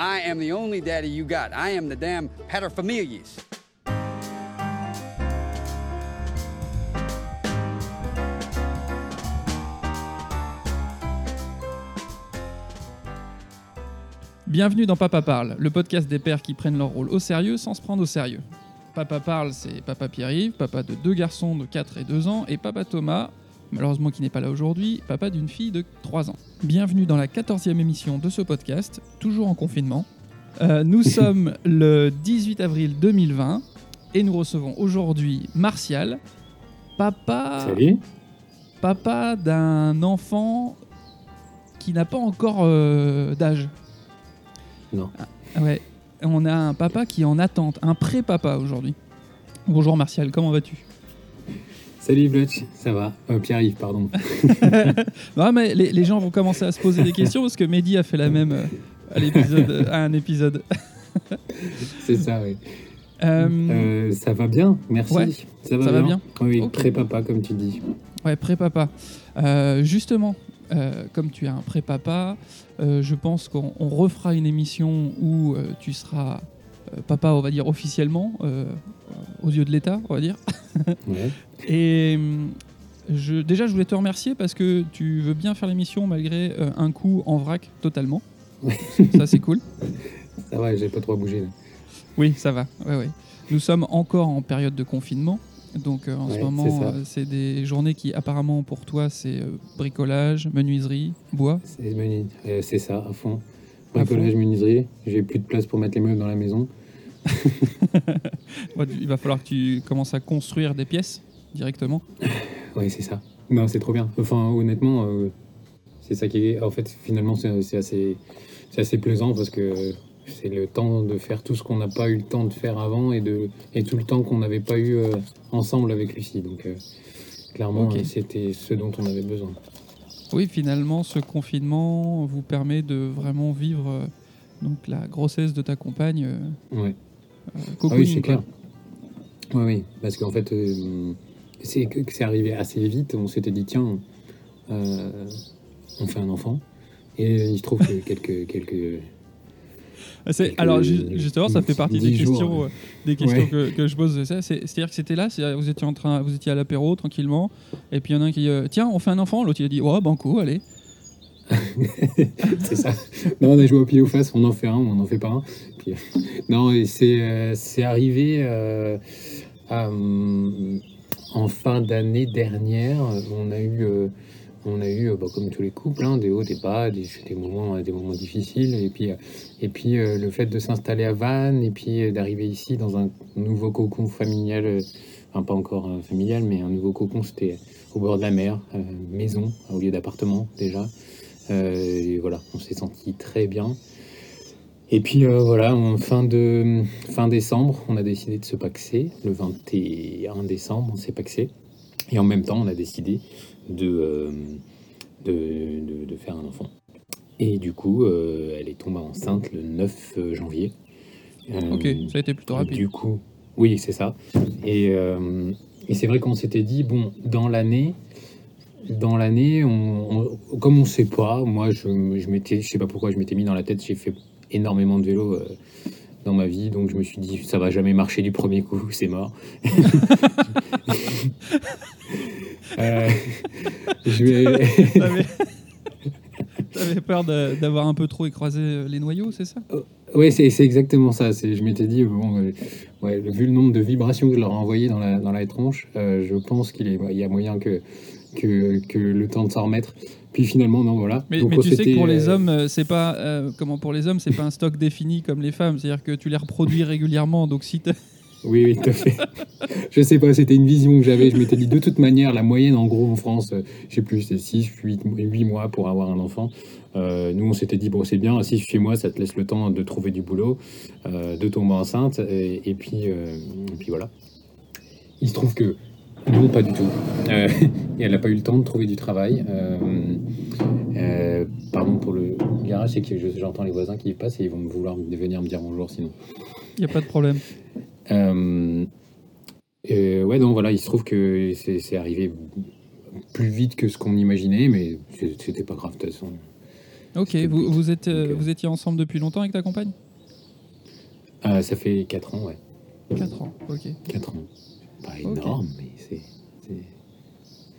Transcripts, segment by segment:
I am the only daddy you got. I am the damn paterfamilias. Bienvenue dans Papa Parle, le podcast des pères qui prennent leur rôle au sérieux sans se prendre au sérieux. Papa Parle, c'est Papa Pierre-Yves, papa de deux garçons de 4 et 2 ans, et Papa Thomas, malheureusement qui n'est pas là aujourd'hui, papa d'une fille de 3 ans. Bienvenue dans la 14e émission de ce podcast, toujours en confinement. Euh, nous sommes le 18 avril 2020 et nous recevons aujourd'hui Martial, papa, Salut. papa d'un enfant qui n'a pas encore euh, d'âge. Non. Ah Ouais, on a un papa qui est en attente, un pré-papa aujourd'hui. Bonjour Martial, comment vas-tu? Salut Blutch, ça va Euh, Pierre-Yves, pardon. Non mais les, les gens vont commencer à se poser des questions parce que Mehdi a fait la même euh, à, l'épisode, euh, à un épisode. C'est ça, oui. Euh, ça va bien, merci. Ouais, ça va ça va bien Oui, oui, Ok. pré-papa, comme tu dis. Ouais, pré-papa. Justement, euh, comme tu es un pré-papa, euh, je pense qu'on on refera une émission où euh, tu seras papa, on va dire officiellement, euh, aux yeux de l'État, on va dire. Ouais. Et je, déjà, je voulais te remercier parce que tu veux bien faire l'émission malgré euh, un coup en vrac totalement. ça, c'est cool. Ça va, j'ai pas trop bougé. Là. Oui, ça va. Ouais, ouais. Nous sommes encore en période de confinement. Donc euh, en ce moment, c'est euh, des journées qui apparemment pour toi, c'est euh, bricolage, menuiserie, bois. C'est menu- euh, c'est ça, à fond. Bricolage, menuiserie, j'ai plus de place pour mettre les meubles dans la maison. Il va falloir que tu commences à construire des pièces directement. Ouais, c'est ça. Non, c'est trop bien. Enfin, honnêtement, euh, c'est ça qui est. En fait, finalement, c'est assez, c'est assez plaisant parce que c'est le temps de faire tout ce qu'on n'a pas eu le temps de faire avant et, de, et tout le temps qu'on n'avait pas eu euh, ensemble avec Lucie. Donc, euh, clairement, c'était ce dont on avait besoin. Oui, finalement, ce confinement vous permet de vraiment vivre donc la grossesse de ta compagne. Ouais. Ah oui, c'est clair. Oui, oui, parce qu'en fait, euh, c'est que c'est arrivé assez vite. On s'était dit, tiens, euh, on fait un enfant. Et il se trouve que quelques, quelques, Ah, quelques- Alors ju- justement, ça fait partie des jours, questions, ouais. euh, des questions Ouais. que, que je pose. C'est- c'est- C'est-à-dire que c'était là, vous étiez en train, vous étiez à l'apéro tranquillement, et puis il y en a un qui, euh, tiens, on fait un enfant. L'autre il a dit, ouais, banco, allez. c'est ça. Non, on a joué au pied ou face, on en fait un, on en fait pas un. Euh, non, euh, c'est arrivé euh, en fin d'année dernière. On a eu, on a eu bah, comme tous les couples, hein, des hauts, des bas, des, moments, des moments difficiles. Et puis, et puis le fait de s'installer à Vannes et puis d'arriver ici dans un nouveau cocon familial, enfin pas encore familial, mais un nouveau cocon, c'était au bord de la mer, maison au lieu d'appartement déjà. Euh, et voilà, on s'est senti très bien. Et puis euh, voilà, en fin, de, fin décembre, on a décidé de se paxer. Le 21 décembre, on s'est paxé. Et en même temps, on a décidé de, euh, de, de- de faire un enfant. Et du coup, euh, elle est tombée enceinte le 9 janvier. Euh, Ok, ça a été plutôt rapide. du coup, oui, c'est ça. Et, euh, et c'est vrai qu'on s'était dit, bon, dans l'année, dans l'année, on, on- comme on sait pas, moi, je, je m'étais, je sais pas pourquoi, je m'étais mis dans la tête, j'ai fait énormément de vélo euh, dans ma vie, donc je me suis dit, ça va jamais marcher du premier coup, c'est mort. Euh, je vais. T'avais peur d'avoir un peu trop écrasé euh, les noyaux, c'est ça? Oui, c'est exactement ça. Je m'étais dit, bon, euh, ouais, vu le nombre de vibrations que je leur ai envoyées dans la, dans la tronche, euh, je pense qu'il il y a moyen que, que, que le temps de s'en remettre. Puis finalement, non, voilà. Mais, Donc, mais on tu sais que pour les euh, hommes, euh, c'est pas euh, comment pour les hommes, c'est pas un stock défini comme les femmes. C'est-à-dire que tu les reproduis régulièrement. Donc si Oui, oui, tout à fait. je sais pas, c'était une vision que j'avais. Je m'étais dit, de toute manière, la moyenne, en gros, en France, je sais plus, c'est 6, 8, 8 mois pour avoir un enfant. Euh, nous, on s'était dit, bon, c'est bien, 6, 8 mois, ça te laisse le temps de trouver du boulot, euh, de tomber enceinte, et, et puis, euh, et puis voilà. Il se trouve que, non, pas du tout. Euh, elle n'a pas eu le temps de trouver du travail. Euh, euh, pardon pour le garage, c'est que je- j'entends les voisins qui passent et ils vont vouloir venir me dire bonjour sinon. il y a pas de problème. Ouais, donc voilà, il se trouve que c'est arrivé plus vite que ce qu'on imaginait, mais c'était pas grave de toute façon. Ok, vous, êtes, Donc, vous étiez ensemble depuis longtemps avec ta compagne? Ça fait 4 ans, ouais. 4 ans, ok. 4 ans. Pas énorme, mais c'est.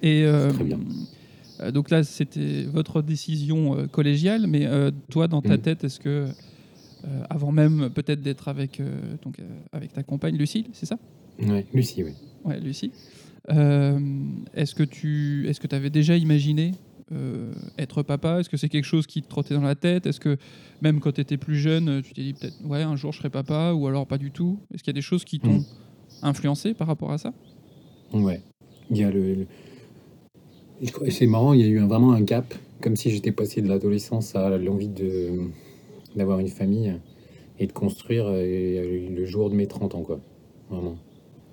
Et euh, Très bien. euh, donc là, c'était votre décision euh, collégiale, mais toi, dans ta Mm. tête, est-ce que, avant même peut-être d'être avec, donc, avec ta compagne Lucille, c'est ça? Ouais, Lucie, oui. Ouais, Lucie. Est-ce que tu est-ce que avais déjà imaginé euh, être papa? Est-ce que c'est quelque chose qui te trottait dans la tête? Est-ce que même quand tu étais plus jeune, tu t'es dit peut-être ouais un jour je serai papa ou alors pas du tout? Est-ce qu'il y a des choses qui t'ont Mm. Influencé par rapport à ça? Ouais. Il y a le. C'est marrant, il y a eu un- vraiment un gap, comme si j'étais passé de l'adolescence à l'envie de d'avoir une famille et de construire euh, le jour de mes 30 ans, quoi. Vraiment.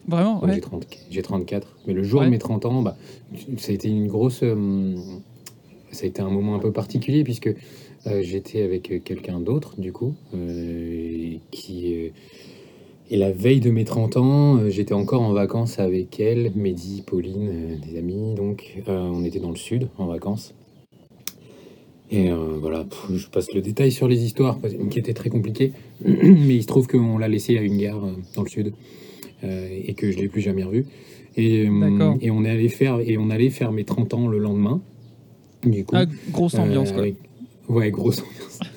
Vraiment ouais. J'ai 30 j'ai 34. Mais le jour Ouais. de mes 30 ans, bah, ça a été une grosse. euh, ça a été un moment un peu particulier puisque euh, j'étais avec quelqu'un d'autre, du coup, qui. Et la veille de mes 30 ans, euh, j'étais encore en vacances avec elle, Mehdi, Pauline, euh, des amis. Donc, euh, on était dans le sud en vacances. Et euh, voilà, pff, je passe le détail sur les histoires qui étaient très compliquées. Mais il se trouve qu'on l'a laissé à une gare dans le sud euh, et que je l'ai plus jamais revu. Et, on est allé faire et on allait faire mes 30 ans le lendemain. Du coup, Ah, grosse ambiance euh, quoi. avec- Ouais, grosse ambiance.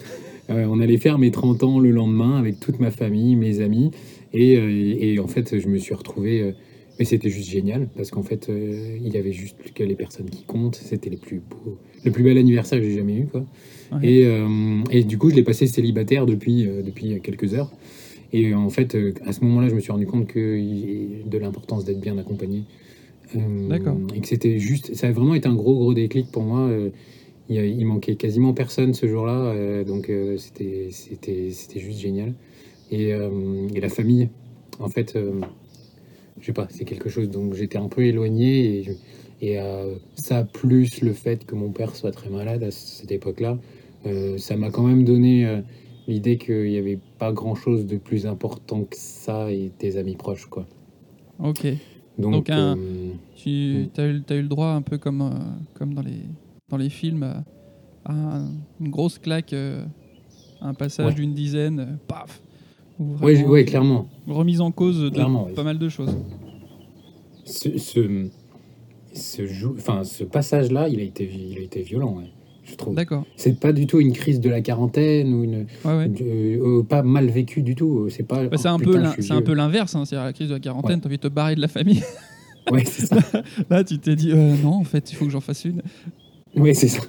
On allait faire mes 30 ans le lendemain avec toute ma famille, mes amis. Et, euh, et en fait, je me suis retrouvé. euh, mais c'était juste génial parce qu'en fait, euh, il y avait juste que les personnes qui comptent. C'était les plus beaux, le plus bel anniversaire que j'ai jamais eu. Quoi. Ouais. Et, euh, et du coup, je l'ai passé célibataire depuis, euh, depuis quelques heures. Et en fait, à ce moment-là, je me suis rendu compte que de l'importance d'être bien accompagné. D'accord. Et que c'était juste. Ça a vraiment été un gros, gros déclic pour moi. il, manquait quasiment personne ce jour-là. donc, c'était c'était- c'était juste génial. Et, euh, et la famille, en fait, euh, je sais pas, c'est quelque chose dont j'étais un peu éloigné. Et, je- et euh, ça, plus le fait que mon père soit très malade à cette époque-là, euh, ça m'a quand même donné euh, l'idée qu'il n'y avait pas grand-chose de plus important que ça et des amis proches, quoi. Ok. Donc, Donc, un- Tu Mm. as, eu, t'as eu le droit un peu comme, comme dans, les, dans les films à, à un- une grosse claque, un passage Ouais. d'une dizaine, paf Ou ouais, vraiment ouais, une clairement. Remise en cause de Clairement, oui. pas mal de choses. Ce, ce, ce, jou- enfin, ce passage-là, il, a été il a été violent, ouais, je trouve. D'accord. C'est pas du tout une crise de la quarantaine ou une, Ouais, euh, euh, pas mal vécu du tout. C'est pas. Bah, c'est oh, un, peu c'est un peu l'inverse, hein, c'est-à-dire la crise de la quarantaine, t'as envie de te barrer de la famille. Ouais, c'est ça. Là, tu t'es dit, euh, non, en fait, il faut que j'en fasse une. Ouais, c'est ça.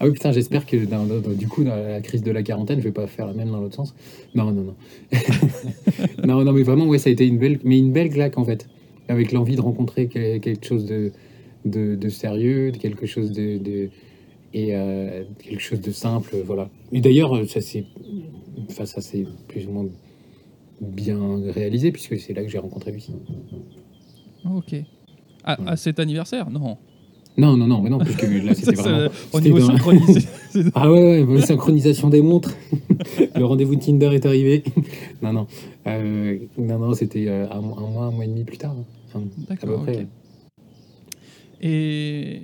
Ah oui, putain, j'espère que dans- dans- dans- du coup, dans la crise de la quarantaine, je vais pas faire la même dans l'autre sens. Non, non, non. non, non, mais vraiment, ouais, ça a été une belle, mais une belle claque en fait, avec l'envie de rencontrer que- quelque chose de, de, de sérieux, de quelque chose de, de- et euh, quelque chose de simple, voilà. Et d'ailleurs, ça c'est, enfin, ça c'est plus ou moins bien réalisé puisque c'est là que j'ai rencontré Lucie. Ok. À, à cet anniversaire? Non. Non, non, non, mais non, puisque là c'était vraiment. Au niveau c'est- Ah ouais, ouais, ouais, synchronisation des montres. le rendez-vous Tinder est arrivé. non, non. Euh, non, non, c'était euh, un, mois- un mois, un mois et demi plus tard. hein. Enfin, à peu D'accord, près. ok. Et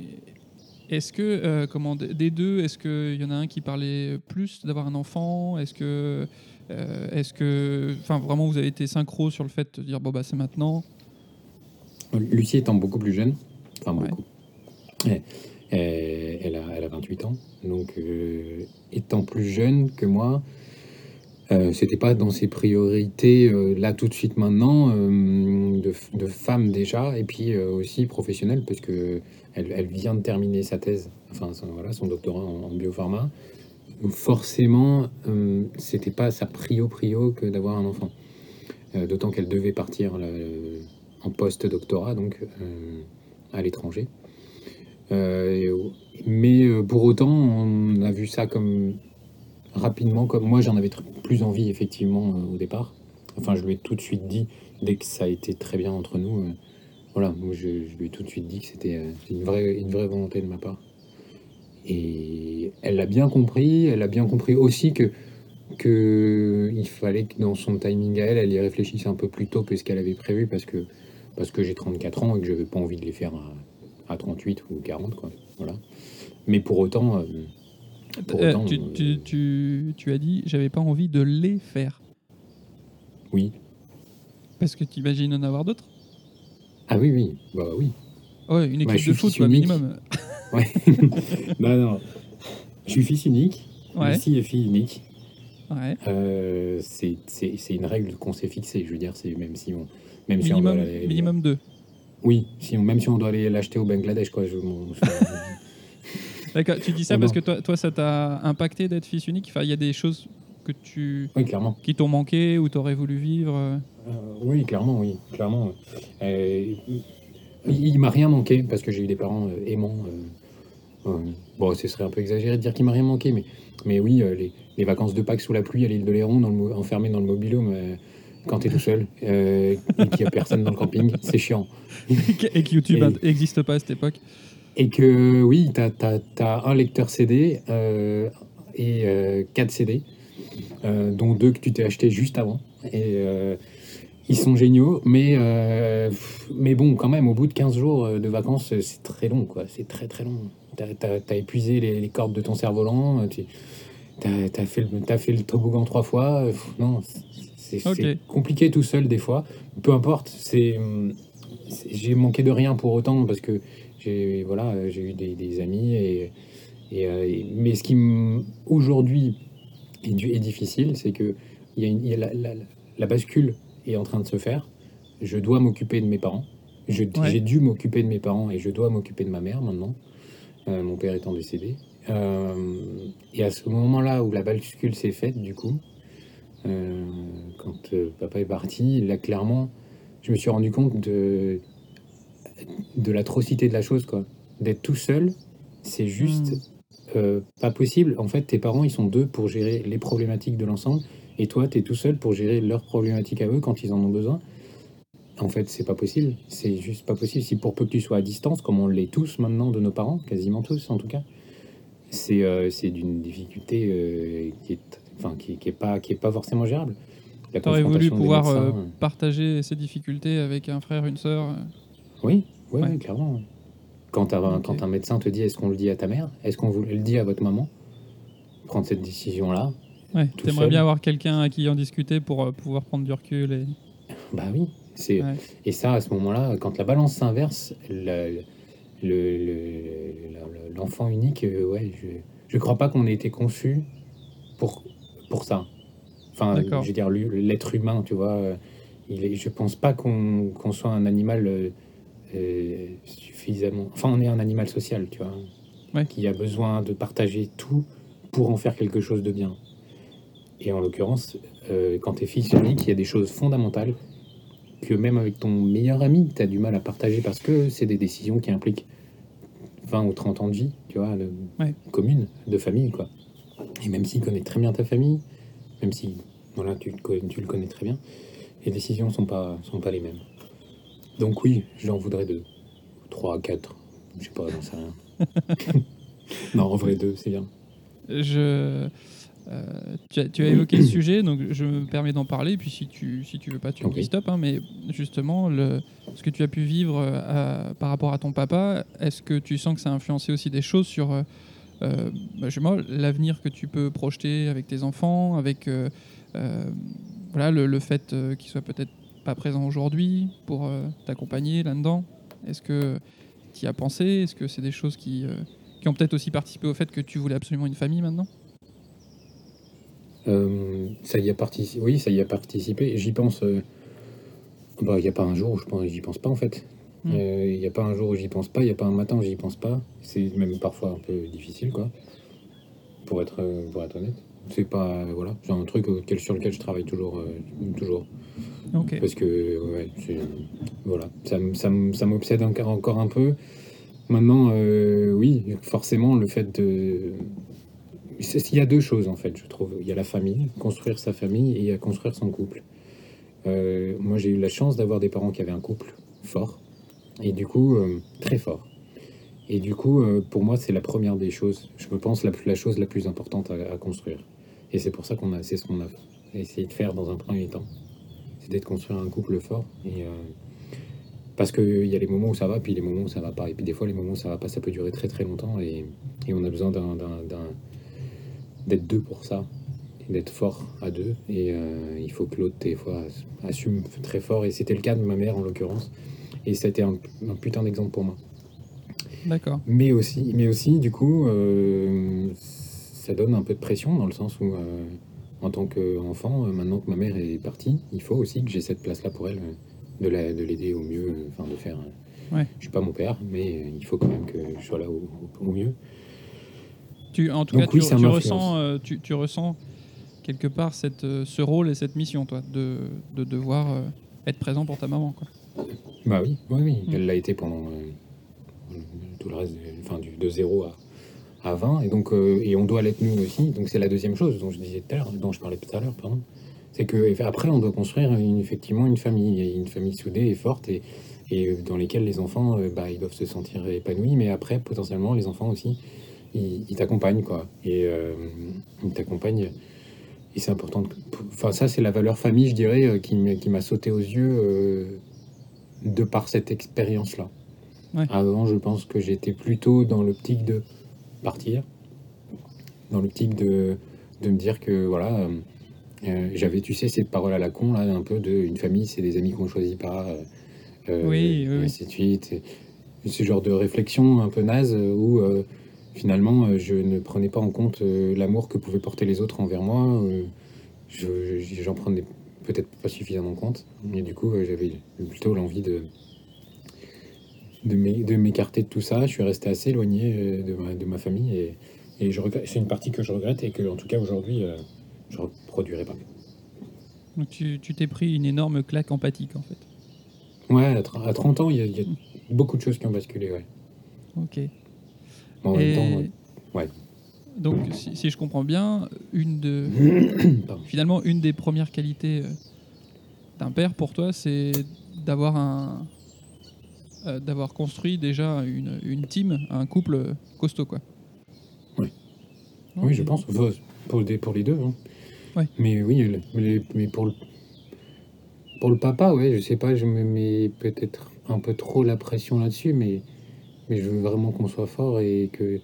est-ce que, euh, comment, des deux, est-ce qu'il y en a un qui parlait plus d'avoir un enfant? Est-ce que, euh, est-ce que, enfin, vraiment, vous avez été synchro sur le fait de dire, bon, bah, c'est maintenant? Lucie étant beaucoup plus jeune, enfin Ouais. beaucoup. Elle, elle- elle a, elle a 28 ans, donc euh, étant plus jeune que moi, euh, c'était pas dans ses priorités euh, là tout de suite maintenant euh, de, femme déjà et puis euh, aussi professionnelle parce que elle, vient de terminer sa thèse, enfin voilà son doctorat en, biopharma. Donc forcément, euh, c'était pas sa prio prio que d'avoir un enfant. Euh, D'autant qu'elle devait partir euh, en post-doctorat, donc euh, à l'étranger. Euh, mais euh, pour autant, on a vu ça comme rapidement, comme moi j'en avais plus envie effectivement euh, au départ. Enfin, je lui ai tout de suite dit, dès que ça a été très bien entre nous, voilà, moi je, lui ai tout de suite dit que c'était une, vraie, une vraie volonté de ma part. Et elle l'a bien compris, elle a bien compris aussi que que il fallait que dans son timing à elle, elle y réfléchisse un peu plus tôt que ce qu'elle avait prévu parce que, parce que j'ai 34 ans et que je n'avais pas envie de les faire à 38 ou 40. Quoi. Voilà. Mais pour autant, euh, Pour Euh, autant, tu, euh, tu, tu, tu as dit j'avais pas envie de les faire. Oui. Parce que tu imagines en avoir d'autres? Ah oui, oui. Bah oui. Ouais, une équipe Bah, je suis de foot, quoi, minimum. Ouais. non, non. Je suis fils unique. Ouais, Ici fille unique. ouais. Euh, c'est une règle qu'on s'est fixée. Je veux dire, c'est même si on, même si on doit Minimum, aller- minimum deux. Oui, si on, même si on doit aller l'acheter au Bangladesh, quoi. Je, mon- D'accord, tu dis ça Oh parce non. que toi, toi ça t'a impacté d'être fils unique? Enfin, il y a des choses que tu... oui, clairement. qui t'ont manqué ou t'aurais voulu vivre? Euh, oui, clairement, oui, clairement. Euh, il il m'a rien manqué parce que j'ai eu des parents euh, aimants. bon, ce serait un peu exagéré de dire qu'il m'a rien manqué, mais, mais oui, les, les vacances de Pâques sous la pluie à l'île de Léron, dans le, enfermé dans le mobilhome, quand t'es tout seul euh, et qu'il n'y a personne dans le camping, c'est chiant. et que YouTube n'existe pas à cette époque. Et que oui, tu as, un lecteur CD euh, et 4 CD, euh, dont deux que tu t'es acheté juste avant. Et euh, ils sont géniaux, mais, euh, mais bon, quand même, au bout de 15 jours euh, de vacances, euh, c'est très long, quoi. C'est très très long. Tu as, épuisé les, les cordes de ton cerf-volant, tu as, fait, le- t'as fait le toboggan trois fois. euh, non, c'est compliqué tout seul des fois. Peu importe, c'est j'ai manqué de rien pour autant parce que j'ai voilà, j'ai eu des, des amis et, et, euh, et- mais ce qui aujourd'hui est, difficile, c'est que y a, une- il y a la, la- la bascule est en train de se faire. Je dois m'occuper de mes parents. Ouais. J'ai dû m'occuper de mes parents et je dois m'occuper de ma mère maintenant, euh, mon père étant décédé. Euh, et à ce moment-là où la bascule s'est faite, du coup, euh, quand euh, papa est parti, là clairement, je me suis rendu compte de, de l'atrocité de la chose, quoi. D'être tout seul, c'est juste Hmm. euh, pas possible. En fait, tes parents, ils sont deux pour gérer les problématiques de l'ensemble, et toi, tu es tout seul pour gérer leurs problématiques à eux quand ils en ont besoin. En fait, c'est pas possible. C'est juste pas possible. Si pour peu que tu sois à distance, comme on l'est tous maintenant de nos parents, quasiment tous en tout cas, c'est d'une difficulté qui est, enfin, qui, qui est pas qui est pas forcément gérable. La T'aurais voulu pouvoir médecins, euh, euh, partager ces difficultés avec un frère, une sœur. euh. Oui, oui, Ouais. oui, clairement. Quand, t'as un- Ok. quand un médecin te dit est-ce qu'on le dit à ta mère? Est-ce qu'on le dit à votre maman? Prendre cette décision-là Ouais, t'aimerais bien avoir quelqu'un à qui en discuter pour pouvoir prendre du recul. Et... Bah oui. C'est, Ouais. Et ça, à ce moment-là, quand la balance s'inverse, l'enfant unique, ouais, je je crois pas qu'on ait été conçu pour, pour ça. Enfin, D'accord. je veux dire, l'être humain, tu vois, euh, il est, je pense pas qu'on soit un animal euh, euh, suffisamment... Enfin, on est un animal social, tu vois, Ouais. qui a besoin de partager tout pour en faire quelque chose de bien. Et en l'occurrence, euh, quand tu es fils unique, il y a des choses fondamentales que même avec ton meilleur ami, tu as du mal à partager parce que c'est des décisions qui impliquent 20 ou 30 ans de vie, tu vois, de- Ouais. commune, de famille, quoi. Et même s'il connaît très bien ta famille, même si voilà, tu, le co- tu le connais très bien, les décisions sont pas, sont pas les mêmes. Donc oui, j'en voudrais deux. Trois, quatre, je sais pas, j'en sais rien. non, en vrai, deux, c'est bien. Je, euh, tu, as, tu as évoqué le sujet, donc je me permets d'en parler. Puis si tu, si tu veux pas, tu me Ok. dis stop. hein, mais justement, le, ce que tu as pu vivre euh, à- par rapport à ton papa, est-ce que tu sens que ça a influencé aussi des choses sur euh, bah, l'avenir que tu peux projeter avec tes enfants, avec euh, euh, voilà, le, fait qu'ils soient peut-être pas présents aujourd'hui pour t'accompagner là-dedans Est-ce que tu y as pensé? Est-ce que c'est des choses qui, qui ont peut-être aussi participé au fait que tu voulais absolument une famille maintenant? Ça y a participé. Oui, ça y a participé. J'y pense. Bah, il n'y a pas un jour où je pense, j'y pense pas en fait. Hmm. Euh, Il n'y a pas un jour où j'y pense pas. Il n'y a pas un matin où j'y pense pas. C'est même parfois un peu difficile, quoi. Pour être, euh, pour être honnête. C'est pas, voilà, c'est un truc auquel, sur lequel je travaille toujours, euh, toujours. Ok. Parce que, ouais, voilà, ça, ça, ça m'obsède encore, encore un peu. Maintenant, euh, oui, forcément, le fait de. Il y a deux choses, en fait, je trouve. Il y a la famille, construire sa famille, et il y a construire son couple. Euh, moi, j'ai eu la chance d'avoir des parents qui avaient un couple fort, et du coup, euh, très fort. Et du coup, euh, pour moi, c'est la première des choses, je me pense, la, chose la plus importante à, construire. Et c'est pour ça qu'on a, c'est ce qu'on a essayé de faire dans un premier temps c'était de construire un couple fort. Et, euh, parce qu'il y a les moments où ça va, puis les moments où ça va pas. Et puis des fois, les moments où ça va pas, ça peut durer très très longtemps. Et, on a besoin d'être deux pour ça, d'être fort à deux. Et euh, il faut que l'autre, des fois, assume très fort. Et c'était le cas de ma mère, en l'occurrence. Et ça a été un, un putain d'exemple pour moi. D'accord. Mais aussi, mais aussi du coup, euh, ça donne un peu de pression dans le sens où, euh, en tant qu'enfant, euh, maintenant que ma mère est partie, il faut aussi que j'ai cette place-là pour elle, de la- de l'aider au mieux, enfin de faire. Ouais. Je suis pas mon père, mais il faut quand même que je sois là au, au- mieux. Tu, en tout Donc cas, tu, oui, ressens, tu, tu ressens quelque part cette, ce rôle et cette mission, toi, de, de devoir être présent pour ta maman. Quoi. Bah oui, oui, oui, Mm. elle l'a été pendant euh, tout le reste, de- enfin du, de 0 à, à 20, et donc euh, et on doit l'être nous aussi. Donc c'est la deuxième chose dont je disais tout à l'heure, dont je parlais tout à l'heure, pardon. C'est que après on doit construire une- effectivement une famille, une famille soudée et forte et, et dans lesquelles les enfants, euh, bah, ils doivent se sentir épanouis, mais après potentiellement les enfants aussi, ils ils t'accompagnent quoi, et euh, ils t'accompagnent. Et c'est important. de- Enfin, ça, c'est la valeur famille, je dirais, euh, qui m'a qui m'a sauté aux yeux euh, de par cette expérience-là. Ouais. Avant, je pense que j'étais plutôt dans l'optique de partir, dans l'optique de, de me dire que, voilà, euh, euh, j'avais, tu sais, cette parole à la con, là, un peu de une famille, c'est des amis qu'on choisit pas, euh, Oui, oui, ainsi de suite. Et ce genre de réflexion un peu naze où euh, finalement je ne prenais pas en compte l'amour que pouvaient porter les autres envers moi. je- je- J'en prenais peut-être pas suffisamment compte. Et du coup, euh, j'avais plutôt l'envie de, de m'é- de m'écarter de tout ça. Je suis resté assez éloigné euh, de ma, de ma famille et, et c'est une partie que je regrette et que, en tout cas, aujourd'hui, euh, je reproduirai pas. Donc tu t'es pris une énorme claque empathique, en fait. Ouais, à, tr- à 30 ans, il y, a- il y a beaucoup de choses qui ont basculé. Ouais. Ok. Bon, en Et- même temps, ouais. ouais. Donc, si, si je comprends bien, une de, Pardon. finalement, une des premières qualités euh, d'un père pour toi, c'est d'avoir un, euh, d'avoir construit déjà une, une team, un couple costaud, quoi. Oui. Oui, je pense. Pour, les- pour les deux. hein. Ouais. Mais oui, mais, mais pour, le, pour le papa, ouais, je sais pas, je me mets peut-être un peu trop la pression là-dessus, mais, mais je veux vraiment qu'on soit fort et que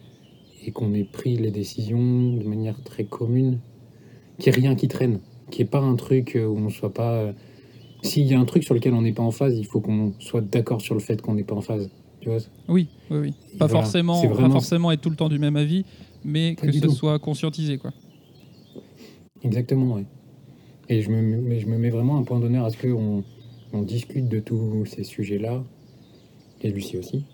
et qu'on ait pris les décisions de manière très commune, qu'il n'y ait rien qui traîne, qu'il n'y ait pas un truc où on soit pas. euh, S'il y a un truc sur lequel on n'est pas en phase, il faut qu'on soit d'accord sur le fait qu'on n'est pas en phase. Tu vois Oui, oui, oui. Pas Voilà, forcément, pas forcément être tout le temps du même avis, mais Pas que ce tout. soit conscientisé, quoi. Exactement, oui. Et je me, je me mets vraiment un point d'honneur à ce qu'on on discute de tous ces sujets-là, et Lucie aussi.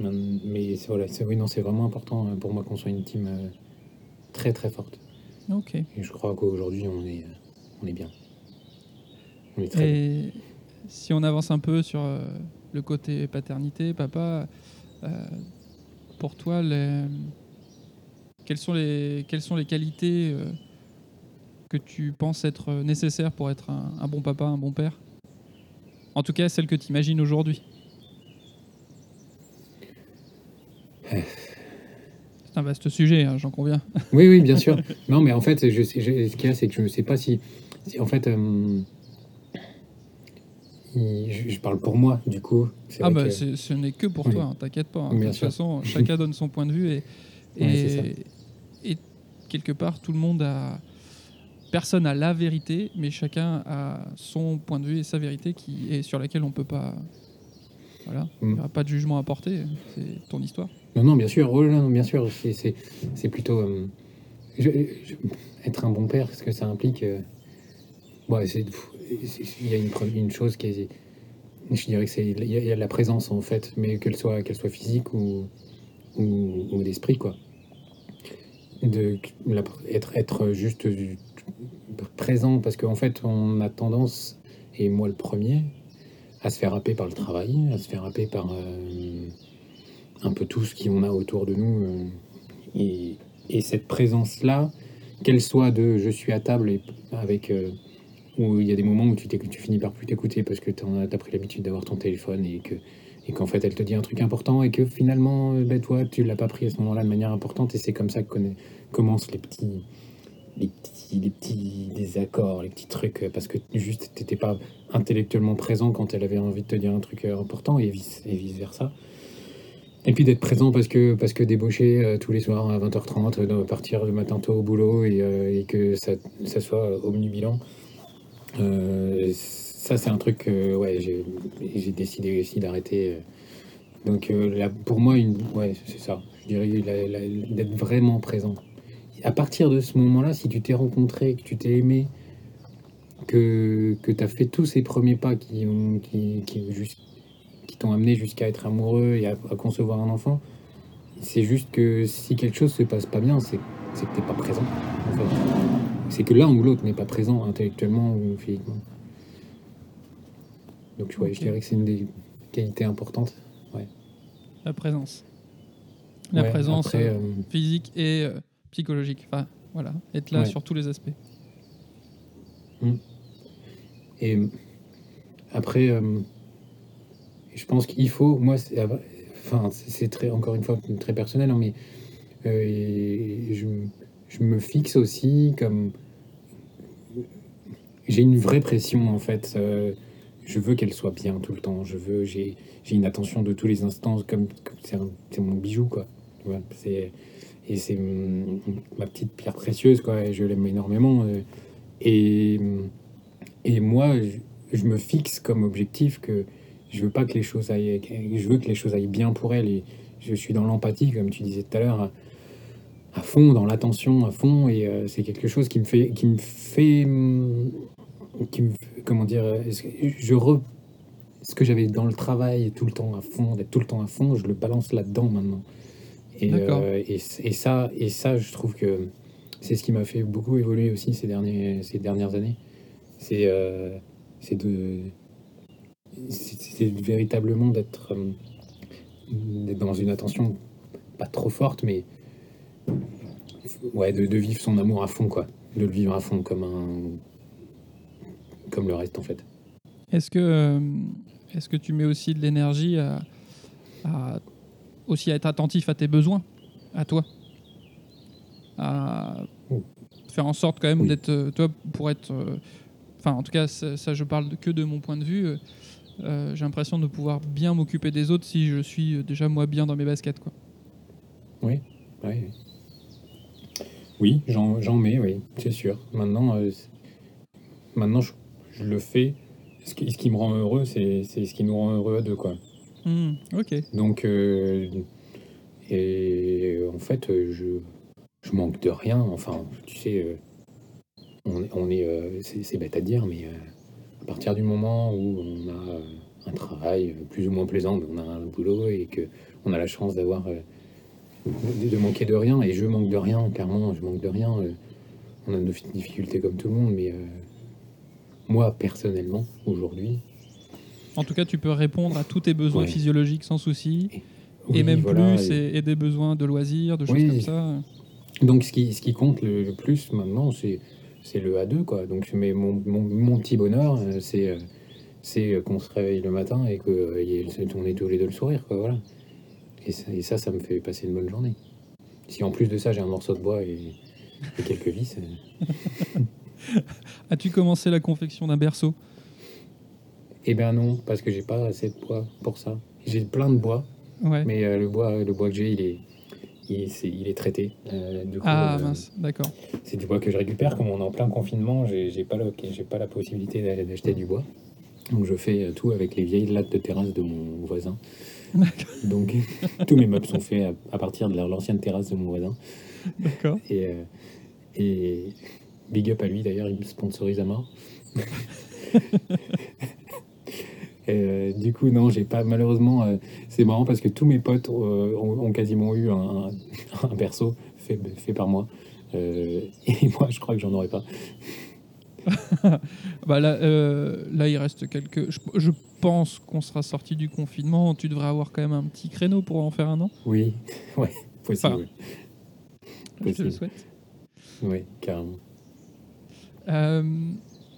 Mais c'est- voilà, oui, non, c'est vraiment important euh, pour moi qu'on soit une team euh, très très forte. Ok. Et je crois qu'aujourd'hui on est, euh, on est bien. On est très bien. Et si on avance un peu sur euh, le côté paternité, papa, euh, pour toi, les- quelles, sont les, quelles sont les qualités euh, que tu penses être nécessaires pour être un, un bon papa, un bon père? En tout cas, celles que tu imagines aujourd'hui. C'est un vaste sujet, hein, j'en conviens. Oui, oui, bien sûr. non, mais en fait, je, sais- je- ce qu'il y a, c'est que je ne sais pas si, si- en fait, euh, il- je, je parle pour moi, du coup. Ah bah que- ce n'est que pour Oui. toi, hein, t'inquiète pas. hein. De toute sûr. façon, chacun donne son point de vue et, Ouais, quelque part, tout le monde a... Personne a la vérité, mais chacun a son point de vue et sa vérité qui est sur laquelle on peut pas... Voilà, il Mm. n'y aura pas de jugement à porter, c'est ton histoire. Non, non, bien sûr, oh non, bien sûr, c'est- plutôt euh, être un bon père, ce que ça implique. euh, il y a une, chose qui est, je dirais que c'est, il y, a- la présence en fait, mais qu'elle soit, qu'elle soit physique ou, ou, d'esprit quoi. De la- être, être juste présent parce qu'en fait, on a tendance, et moi le premier, à se faire happer par le travail, à se faire happer par euh, un peu tout ce qu'on a autour de nous. euh, et, et cette présence-là, qu'elle soit de je suis à table et avec. euh, où il y a des moments où tu, finis par plus t'écouter parce que tu as pris l'habitude d'avoir ton téléphone et que et qu'en fait elle te dit un truc important et que finalement euh, ben, toi tu l'as pas pris à ce moment-là de manière importante et c'est comme ça que commencent les petits les petits les petits désaccords les petits trucs parce que juste t'étais pas intellectuellement présent quand elle avait envie de te dire un truc important et vice et vice versa Et puis d'être présent parce que, parce que débaucher euh, tous les soirs à 20h30, de partir le matin tôt au boulot et, euh, que ça, ça soit omnibilan. Euh, ça, c'est un truc que ouais, j'ai décidé aussi d'arrêter. euh. Donc euh, pour moi, ouais, c'est ça. Je dirais d'être vraiment présent. À partir de ce moment-là, si tu t'es rencontré, que tu t'es aimé, que, que tu as fait tous ces premiers pas qui, ont- qui, qui, juste- t'ont amené jusqu'à être amoureux et à, à concevoir un enfant, c'est juste que si quelque chose se passe pas bien, c'est que t'es pas présent. en fait. C'est que l'un ou l'autre n'est pas présent intellectuellement ou physiquement. Donc ouais, je dirais que c'est une des qualités importantes. La présence. La Ouais, présence après, euh, euh, physique et euh, psychologique. Enfin, voilà, être là Ouais. sur tous les aspects. Et euh, après, euh, je pense qu'il faut, moi, c'est- enfin, c'est très, encore une fois, très personnel, hein, mais euh, je, me fixe aussi comme. J'ai une vraie pression, en fait. euh, je veux qu'elle soit bien tout le temps. Je veux, j'ai j'ai une attention de tous les instants, comme c'est c'est mon bijou, quoi. C'est et c'est ma petite pierre précieuse, quoi. Et je l'aime énormément. euh, et et moi, je me fixe comme objectif que je veux pas que les choses aillent, je veux que les choses aillent bien pour elle. Et je suis dans l'empathie, comme tu disais tout à l'heure, à, à fond, dans l'attention, à fond. Et euh, c'est quelque chose qui me fait, qui me fait, qui me, comment dire, je re, ce que j'avais dans le travail tout le temps à fond, d'être tout le temps à fond, je le balance là-dedans maintenant. Et, euh, et, et ça, et ça, je trouve que c'est ce qui m'a fait beaucoup évoluer aussi ces, derniers, ces dernières années. C'est euh, c'est de c'est véritablement d'être euh, d'être dans une attention pas trop forte mais ouais de, de vivre son amour à fond quoi de le vivre à fond comme un comme le reste en fait Est-ce que, euh, est-ce que tu mets aussi de l'énergie à, à- aussi à être attentif à tes besoins, à toi? À Oh. faire en sorte quand même Oui. d'être, euh, toi, pour être... Enfin, en tout cas, ça, ça, je parle que de mon point de vue. Euh, j'ai l'impression de pouvoir bien m'occuper des autres si je suis euh, déjà moi bien dans mes baskets. Quoi. Ouais, ouais. Oui, j'en mets, oui, c'est sûr. Maintenant, euh, maintenant je, je le fais. Ce qui, ce qui me rend heureux, c'est ce qui nous rend heureux à deux, quoi. Hmm, ok. Donc, euh, et en fait, je, je manque de rien. Enfin, tu sais, on, est- on est, c'est bête à dire, mais à partir du moment où on a euh, un travail plus ou moins plaisant, on a un boulot et que on a la chance d'avoir, euh, de, manquer de rien, et je manque de rien, clairement, je manque de rien. euh, on a nos difficultés comme tout le monde, mais moi, personnellement, aujourd'hui, En tout cas, tu peux répondre à tous tes besoins Ouais. physiologiques sans souci. et oui, même voilà, plus, et- et, et des besoins de loisirs, de choses Oui. comme ça. Donc, ce qui, ce qui compte le, le plus maintenant, c'est c'est le A2, quoi. Donc, mais mon, mon, mon petit bonheur, euh, c'est euh, c'est euh, qu'on se réveille le matin et qu'on ait tous les deux le sourire, quoi, voilà. Et ça, et ça, ça me fait passer une bonne journée. Si en plus de ça, j'ai un morceau de bois et, et quelques vis, As-tu commencé la confection d'un berceau? Eh ben non, parce que j'ai pas assez de bois pour ça. J'ai plein de bois, Ouais. mais euh, le bois, le bois que j'ai, il est, il, est- c'est- il est traité. Euh, du coup, Ah euh, mince, d'accord. C'est du bois que je récupère. Comme on est en plein confinement, j'ai pas, le- pas la possibilité d'aller d'acheter du bois. Donc je fais euh, tout avec les vieilles lattes de terrasse de mon voisin. Donc tous mes meubles sont faits à, à partir de la- l'ancienne terrasse de mon voisin. D'accord. Et, euh, et big up à lui d'ailleurs, il me sponsorise à mort. Euh, du coup, non, j'ai pas. Malheureusement, euh, c'est marrant parce que tous mes potes euh, ont, ont quasiment eu un, un, un berceau fait, fait par moi. Et moi, je crois que j'en aurais pas. Bah là, euh, là, il reste quelques. Je, je pense qu'on sera sorti du confinement. Tu devrais avoir quand même un petit créneau pour en faire un an. Oui, ouais, possible. Enfin, Je te le souhaite. Oui, carrément. Euh,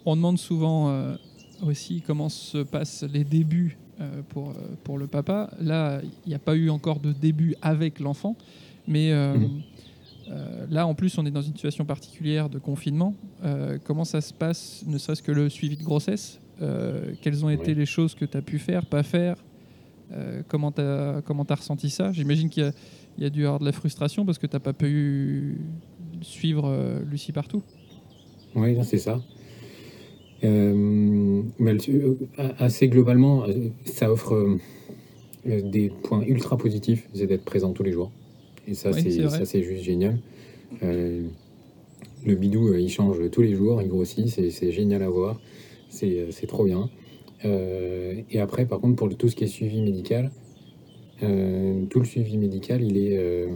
on demande souvent euh, aussi comment se passent les débuts euh, pour, euh, pour le papa. Là, il n'y a pas eu encore de début avec l'enfant, mais euh, Mhm. euh, là, en plus, on est dans une situation particulière de confinement. Euh, comment ça se passe, ne serait-ce que le suivi de grossesse Euh, Quelles ont été les choses que tu as pu faire, pas faire comment tu as, comment as ressenti ça? J'imagine qu'il y, a- il y a dû avoir de la frustration parce que tu pas pu suivre Lucie partout. Oui, c'est ça. Euh, mais le- euh, assez globalement, euh, ça offre euh, des points ultra positifs, c'est d'être présent tous les jours. Et ça, Oui, c'est juste génial. Euh, le bidou, euh, il change tous les jours, il grossit, c'est génial à voir, c'est euh, trop bien. Euh, et après, par contre, pour tout ce qui est suivi médical, euh, tout le suivi médical, il est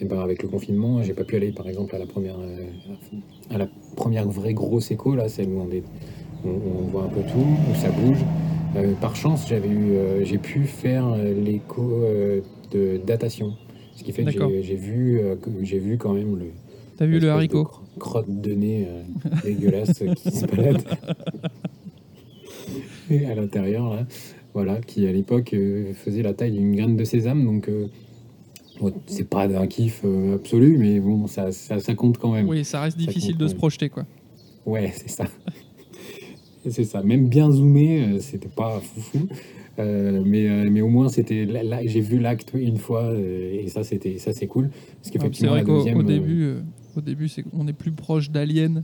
euh, eh ben, avec le confinement, j'ai pas pu aller par exemple à la première, euh, à la première vraie grosse écho, là, celle où on, est- on- on voit un peu tout, où ça bouge. Euh, par chance, j'avais eu, euh, j'ai pu faire l'écho euh, de datation, ce qui fait que j'ai- j'ai vu, j'ai vu quand même le. T'as vu le de haricot cro- Crotte de nez dégueulasse qui se balade. Et à l'intérieur, là, voilà, qui à l'époque faisait la taille d'une graine de sésame, donc bon, c'est pas d'un kiff euh, absolu, mais bon, ça, ça, ça compte quand même. Oui, ça reste Ça difficile de se ouais. projeter, quoi. Ouais, c'est ça. c'est ça. Même bien zoomé, euh, c'était pas foufou. Euh, mais, mais au moins, c'était là, là, j'ai vu l'acte une fois, et ça, c'était ça c'est cool. Parce Ouais, C'est vrai qu'au deuxième. au début, au début, c'est on est plus proche d'Alien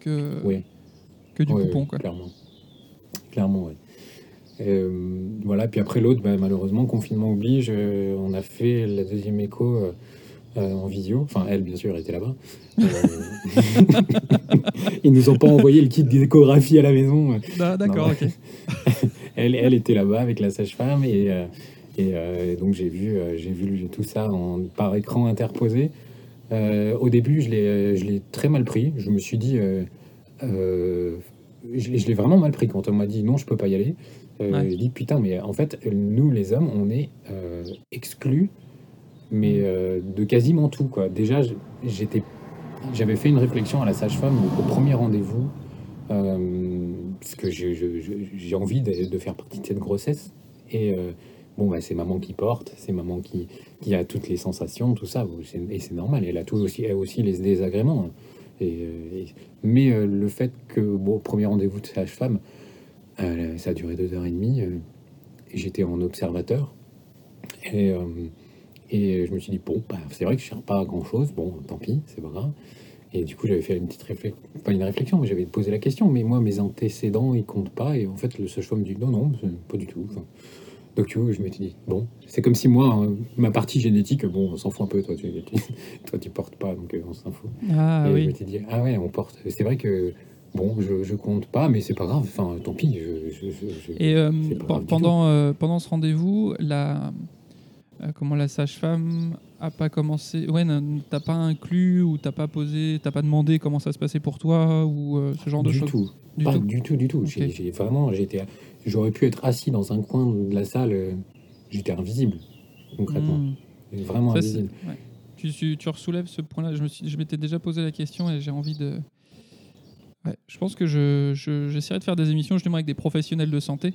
que, que du Ouais, ouais, quoi. Clairement. Clairement, oui. voilà, puis après l'autre, bah, malheureusement, confinement oblige, euh, on a fait la deuxième écho euh, euh, en visio. Enfin, elle, bien sûr, était là-bas. Euh, Ils nous ont pas envoyé le kit d'échographie à la maison. Ah, D'accord, ok. Elle, elle était là-bas avec la sage-femme et, euh, et, euh, donc j'ai vu, euh, j'ai vu tout ça en, par écran interposé. Euh, au début, je l'ai, très mal pris. Je me suis dit, euh, euh, je, l'ai- je l'ai vraiment mal pris quand on m'a dit non, je peux pas y aller. Euh, Ouais. Dit putain, mais en fait, nous les hommes, on est euh, exclus, mais euh, de quasiment tout quoi. Déjà, j'étais, j'avais fait une réflexion à la sage-femme au, au premier rendez-vous. Euh, parce que je- je- je- j'ai envie de, de faire partie de cette grossesse. Et bon, bah, c'est maman qui porte, c'est maman qui, qui a toutes les sensations, tout ça. Et c'est normal, elle a tout aussi, elle a aussi les désagréments. Et, et- mais le fait que, bon, premier rendez-vous de sage-femme, ça a duré deux heures et demie, euh, et j'étais en observateur. Et, euh, et je me suis dit, bon, bah, c'est vrai que je ne sers pas à grand-chose, bon, tant pis, c'est pas grave. Et du coup, j'avais fait une petite réflexion, pas une réflexion, mais j'avais posé la question, mais moi, mes antécédents, ils comptent pas. Et en fait, le sage-femme me dit, non, non, pas du tout. Enfin, donc, tu vois, je m'étais dit, bon, c'est comme si moi, hein, ma partie génétique, bon, on s'en fout un peu, toi, tu, tu, toi, tu portes pas, donc euh, on s'en fout. Ah et je oui. m'étais dit, ah ouais, on porte. C'est vrai que, bon, je, je compte pas, mais c'est pas grave, enfin, tant pis. Je, je- Et euh, pendant, euh, pendant ce rendez-vous, la, euh, comment la sage-femme a pas commencé. Ouais, t'as pas inclus ou t'as pas posé, t'as pas demandé comment ça se passait pour toi ou euh, ce genre de choses? tout. Du pas tout. du tout, du tout. J'ai- vraiment, j'étais, j'aurais pu être assis dans un coin de la salle, j'étais invisible, concrètement. Hmm. Vraiment Ça, invisible. ouais. Tu, tu, tu ressoulèves ce point-là. Je m'étais déjà posé la question et j'ai envie de. Ouais, je pense que je, je- j'essaierai de faire des émissions justement avec des professionnels de santé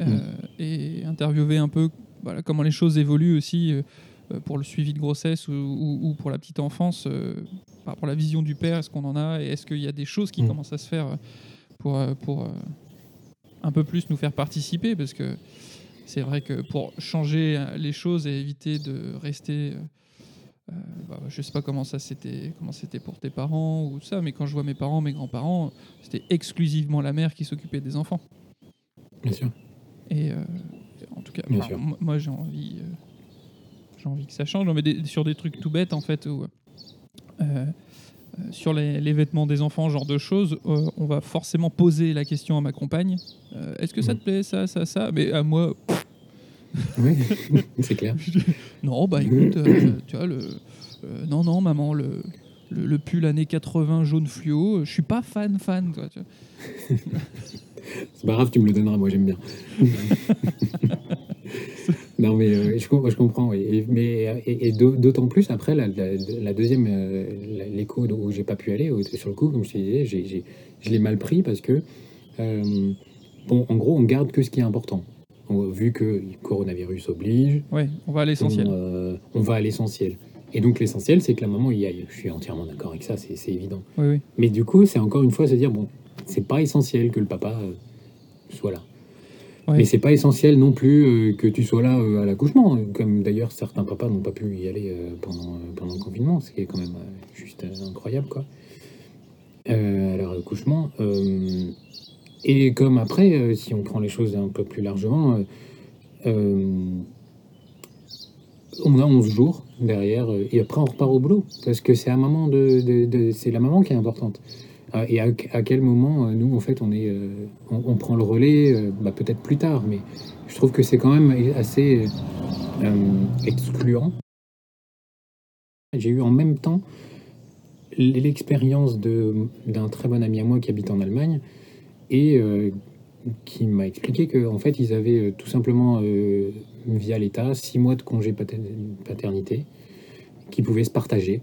euh, Mm. et interviewer un peu voilà, comment les choses évoluent aussi euh, pour le suivi de grossesse ou, ou- ou pour la petite enfance, euh, par rapport à la vision du père, est-ce qu'on en a et est-ce qu'il y a des choses qui Mm. commencent à se faire pour, pour un peu plus nous faire participer parce que c'est vrai que pour changer les choses et éviter de rester euh, bah, je sais pas comment ça c'était comment c'était pour tes parents ou ça mais quand je vois mes parents mes grands-parents c'était exclusivement la mère qui s'occupait des enfants. Bien sûr. et euh, en tout cas moi- j'ai envie euh, j'ai envie que ça change. Non, mais des- sur des trucs tout bêtes en fait où, sur les, les vêtements des enfants, genre de choses, euh, on va forcément poser la question à ma compagne. Euh, est-ce que ça Mhm. te plaît, ça, ça, ça? Mais à moi, Oui, c'est clair. non, bah écoute, euh, tu vois, le, euh, non, non, maman, le, le, le pull années 80 jaune fluo, euh, je suis pas fan, fan, quoi, tu vois. C'est pas grave, tu me le donneras, moi j'aime bien. non, mais euh, je, com- je comprends. oui. Et, mais, et, et d'au- d'autant plus, après, la, la- la deuxième, euh, l'écho où j'ai pas pu aller, où- sur le coup, comme je te disais, je l'ai mal pris parce que, euh, bon, en gros, on garde que ce qui est important. On- vu que le coronavirus oblige, Ouais, on va à l'essentiel. on, euh, on va à l'essentiel. Et donc, l'essentiel, c'est que la maman y aille. Je suis entièrement d'accord avec ça, c'est évident. Oui, oui. Mais du coup, c'est encore une fois se dire bon, c'est pas essentiel que le papa euh, soit là. Ouais. Mais c'est pas essentiel non plus euh, que tu sois là à l'accouchement, comme d'ailleurs certains papas n'ont pas pu y aller pendant, pendant le confinement, ce qui est quand même juste incroyable quoi. À leur accouchement. Et comme après, euh, si on prend les choses un peu plus largement, euh, euh, on a 11 jours derrière, et après on repart au boulot, parce que c'est la maman qui est importante. Et à, quel moment, nous, en fait, on, est, on, prend le relais, bah, peut-être plus tard, mais je trouve que c'est quand même assez euh, excluant. J'ai eu en même temps l'expérience d'un très bon ami à moi qui habite en Allemagne et euh, qui m'a expliqué qu'en fait, ils avaient euh, tout simplement, euh, via l'État, six mois de congé pater- paternité qui pouvaient se partager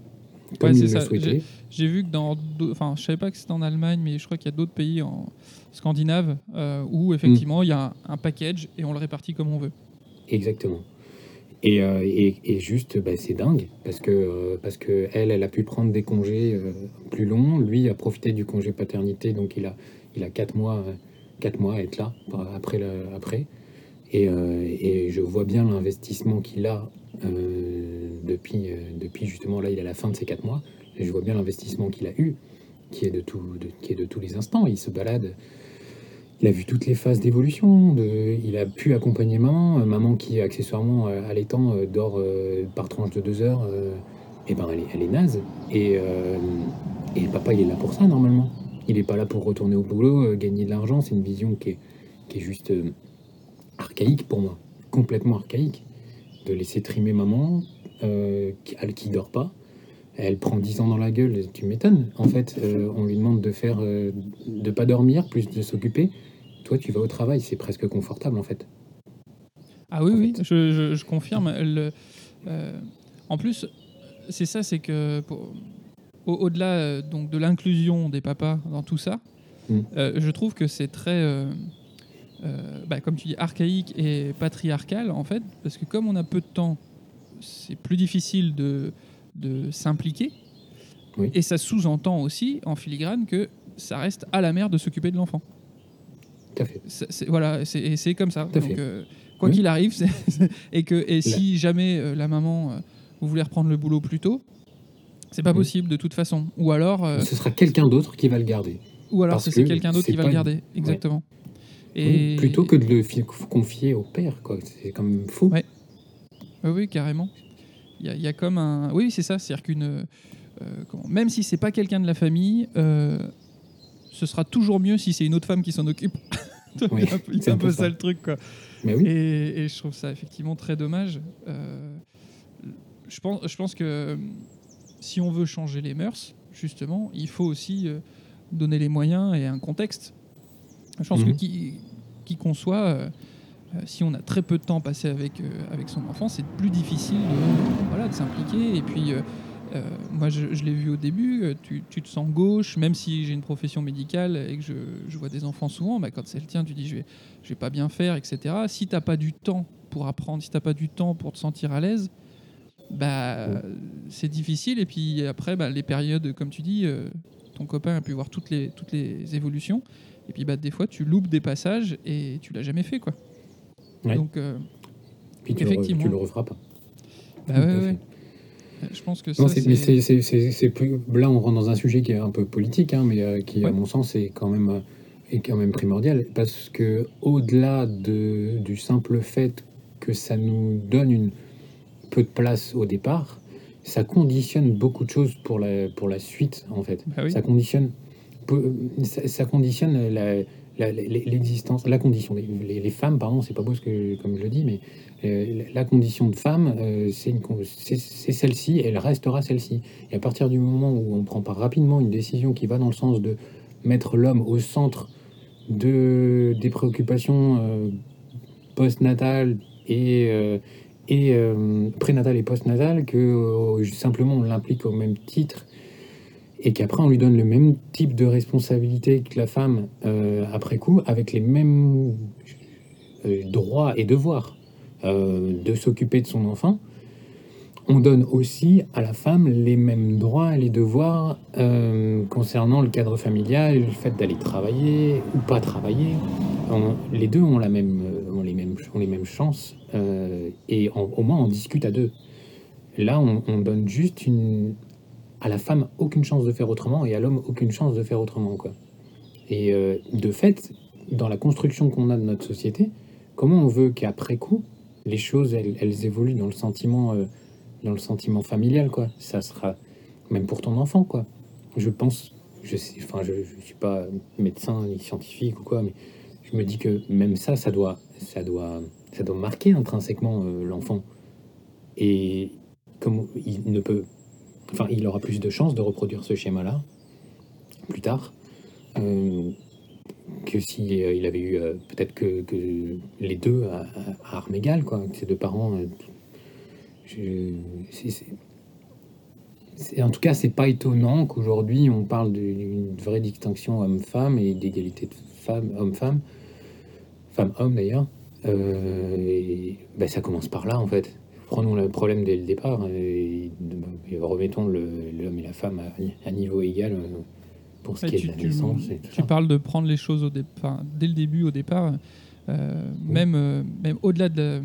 comme Ouais, ils le ça. souhaitaient. J'ai vu que dans. Enfin, je savais pas que c'était en Allemagne, mais je crois qu'il y a d'autres pays en scandinaves euh, où effectivement il y a un, un package et on le répartit comme on veut. Exactement. Et, euh, et, et juste, bah, c'est dingue, parce que, euh, parce que elle, elle a pu prendre des congés plus longs. Lui a profité du congé paternité, donc il a, il a quatre mois, quatre mois à être là après. après. Et, euh, et je vois bien l'investissement qu'il a euh, depuis, euh, depuis justement là, il est à la fin de ses quatre mois. Et je vois bien l'investissement qu'il a eu, qui est de, qui est de tous les instants. Il se balade. Il a vu toutes les phases d'évolution. Il a pu accompagner maman. Maman qui, accessoirement, allaitant, euh, dort par tranche de deux heures. et ben, elle est, elle est naze. Et, papa, il est là pour ça, normalement. Il n'est pas là pour retourner au boulot, euh, gagner de l'argent. C'est une vision qui est, juste euh, archaïque pour moi. Complètement archaïque. De laisser trimer maman, euh, qui, elle qui dort pas. Elle prend 10 ans dans la gueule, tu m'étonnes. En fait, on lui demande de faire, de pas dormir, plus de s'occuper. Toi, tu vas au travail, c'est presque confortable en fait. Ah oui, oui, je, confirme. En plus, c'est ça, c'est que au-delà euh, donc de l'inclusion des papas dans tout ça, Mm. euh, je trouve que c'est très, euh, bah, comme tu dis, archaïque et patriarcal en fait, parce que comme on a peu de temps, c'est plus difficile de, de s'impliquer. Oui. Et ça sous-entend aussi, en filigrane, que ça reste à la mère de s'occuper de l'enfant. C'est- voilà, c'est comme ça. Donc, euh, quoi Oui. qu'il arrive, c'est- et que et si jamais euh, la maman euh, vous voulez reprendre le boulot plus tôt, c'est pas possible de toute façon. Ou alors, euh, Ce sera quelqu'un d'autre qui va le garder. ou alors parce c'est c'est que quelqu'un d'autre c'est qui va le une- garder. Exactement. Et plutôt que de le fi- confier au père, quoi. C'est quand même fou. Ouais. Oui, oui, carrément. Il y, y a comme un. Oui, c'est ça. C'est-à-dire qu'une. euh, comment- Même si c'est pas quelqu'un de la famille, euh, ce sera toujours mieux si c'est une autre femme qui s'en occupe. Oui, c'est un peu, ça ça. le truc, quoi. Mais oui, Et, et je trouve ça effectivement très dommage. Je, pense, je pense que si on veut changer les mœurs, justement, il faut aussi euh, donner les moyens et un contexte. Je pense Mhm. que qui, qui qu'on soit, euh, euh, si on a très peu de temps passé avec, euh, avec son enfant, c'est plus difficile de, voilà, de s'impliquer. Et puis, moi, je, je l'ai vu au début, tu, tu te sens gauche, même si j'ai une profession médicale et que je, je vois des enfants souvent, bah, quand c'est le tien, tu dis je vais, je vais pas bien faire, etc. Si t'as pas du temps pour apprendre, si t'as pas du temps pour te sentir à l'aise, bah, c'est difficile. Et puis après, bah, les périodes, comme tu dis, euh, ton copain a pu voir toutes les, toutes les évolutions. Et puis bah, des fois, tu loupes des passages et tu l'as jamais fait. Quoi. Ouais. Donc, euh, puis tu, le effectivement. tu le referas pas. bah, ouais, ouais. Je pense que ça, mais plus. Là, on rentre dans un sujet qui est un peu politique, hein, mais euh, qui, à mon sens, est quand même, euh, est quand même primordial. Parce que, au-delà de, du simple fait que ça nous donne une peu de place au départ, ça conditionne beaucoup de choses pour la, pour la suite, en fait. Bah oui. Ça conditionne, ça, ça conditionne la, l'existence, la condition les, les femmes, pardon, c'est pas beau ce que, comme je le dis, mais euh, la condition de femme, euh, c'est celle-ci, elle restera celle-ci. Et à partir du moment où on prend pas rapidement une décision qui va dans le sens de mettre l'homme au centre de, des préoccupations euh, postnatales et, euh, et euh, prénatales et postnatales, que euh, simplement on l'implique au même titre et qu'après on lui donne le même type de responsabilité que la femme euh, après coup, avec les mêmes droits et devoirs de s'occuper de son enfant, on donne aussi à la femme les mêmes droits et les devoirs concernant le cadre familial, le fait d'aller travailler ou pas travailler, les deux ont, la même, ont les mêmes chances euh, et au moins on discute à deux. Là, on, on donne juste une, à la femme aucune chance de faire autrement et à l'homme aucune chance de faire autrement. Quoi. Et euh, de fait, dans la construction qu'on a de notre société, comment on veut qu'après coup, les choses, elles, évoluent dans le sentiment, euh, dans le sentiment familial, quoi. Ça sera même pour ton enfant, quoi. Je pense, je sais, je suis pas médecin ni scientifique ou quoi, mais je me dis que même ça, ça doit, ça doit, ça doit marquer intrinsèquement euh, l'enfant. Et comme il ne peut, enfin, il aura plus de chances de reproduire ce schéma-là plus tard. euh, que si euh, il avait eu peut-être que, les deux à, à- égales, quoi, ses deux parents. en tout cas, c'est pas étonnant qu'aujourd'hui on parle d'une vraie distinction homme-femme et d'égalité homme-femme, femme-homme d'ailleurs. Euh, et, ben, ça commence par là en fait. Prenons le problème dès le départ et, et remettons l'homme et la femme à, à niveau égal euh, pour ce qui est de la tu- naissance. tu parles de prendre les choses au dé- enfin, dès le début, au départ, euh, même, euh, même au-delà de la- de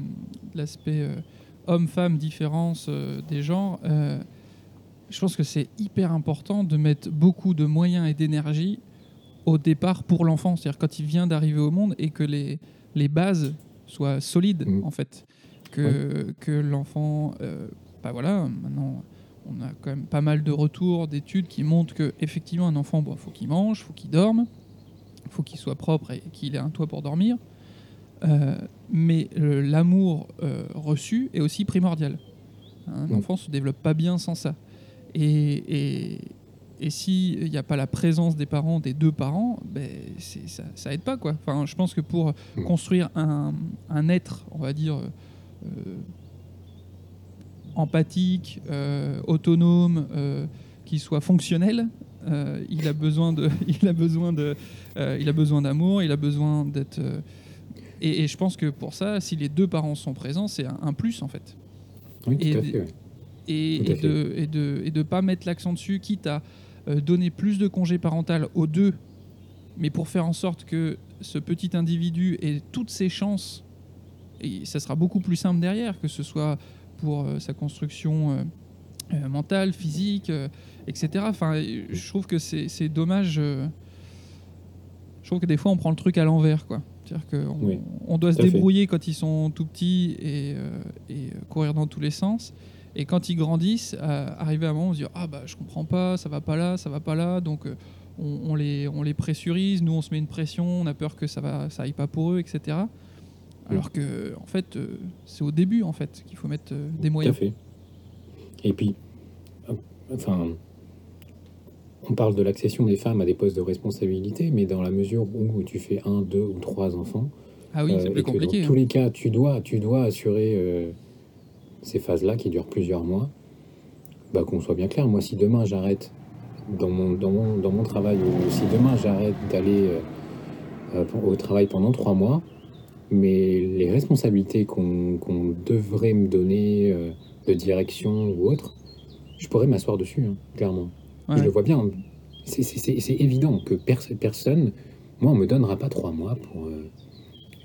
l'aspect euh, homme-femme, différence des genres, je pense que c'est hyper important de mettre beaucoup de moyens et d'énergie au départ pour l'enfant, c'est-à-dire quand il vient d'arriver au monde et que les, les bases soient solides Mhm. en fait, que, que l'enfant, euh, bah voilà, maintenant on a quand même pas mal de retours, d'études qui montrent que effectivement un enfant, il faut qu'il mange, faut qu'il dorme, faut qu'il soit propre et qu'il ait un toit pour dormir. Euh, mais l'amour euh, reçu est aussi primordial. Un Mm. enfant se développe pas bien sans ça. Et, et, et s'il n'y a pas la présence des parents, des deux parents, ben ça, ça aide pas. Quoi. Enfin, je pense que pour Mm. construire un, un être, on va dire, euh, empathique, euh, autonome, euh, qui soit fonctionnel, il a besoin de, il a besoin de, il a besoin d'amour, il a besoin d'être. et, et je pense que pour ça, si les deux parents sont présents, c'est un, un plus en fait. Oui, tout et à fait. Et, de, et de et de pas mettre l'accent dessus, quitte à donner plus de congés parental aux deux, mais pour faire en sorte que ce petit individu ait toutes ses chances, et ça sera beaucoup plus simple derrière, que ce soit pour euh, sa construction euh, euh, mentale, physique, euh, etc. Enfin, je trouve que c'est dommage. euh, je trouve que des fois, on prend le truc à l'envers, quoi. C'est-à-dire qu'on Oui, on doit se fait. débrouiller quand ils sont tout petits et, euh, et euh, courir dans tous les sens. Et quand ils grandissent, euh, arriver à un moment, on se dit ah bah je comprends pas, ça va pas là, ça va pas là, donc euh, on, on les on les pressurise, nous on se met une pression, on a peur que ça va ça aille pas pour eux, etc. Alors que en fait euh, c'est au début en fait qu'il faut mettre euh, des Tout à moyens. fait. Et puis, enfin, on parle de l'accession des femmes à des postes de responsabilité, mais dans la mesure où tu fais un, deux ou trois enfants, Ah oui, c'est plus compliqué. dans hein. tous les cas, tu dois, tu dois assurer ces phases-là qui durent plusieurs mois. Bah, qu'on soit bien clair, moi, si demain j'arrête dans mon, dans mon, dans mon travail, ou si demain j'arrête d'aller euh, euh, au travail pendant trois mois, mais les responsabilités qu'on devrait me donner euh, de direction ou autre, je pourrais m'asseoir dessus, hein, clairement. Ouais. Je le vois bien. C'est- évident que pers- personne, moi, on me donnera pas trois mois pour. euh,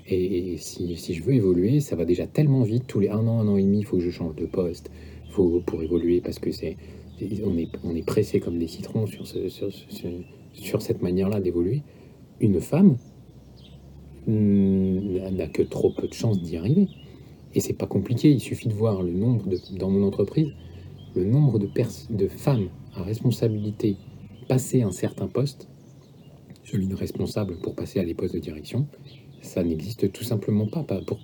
et si, je veux évoluer, ça va déjà tellement vite. Tous les un an, un an et demi, il faut que je change de poste faut, pour évoluer parce que c'est on est, on est pressé comme des citrons sur, sur, sur cette manière-là d'évoluer. Une femme hmm, n'a que trop peu de chances d'y arriver. Et c'est pas compliqué, il suffit de voir le nombre de, dans mon entreprise, le nombre de, de femmes à responsabilité passer un certain poste, celui de responsable pour passer à des postes de direction, ça n'existe tout simplement pas. Pas- pour-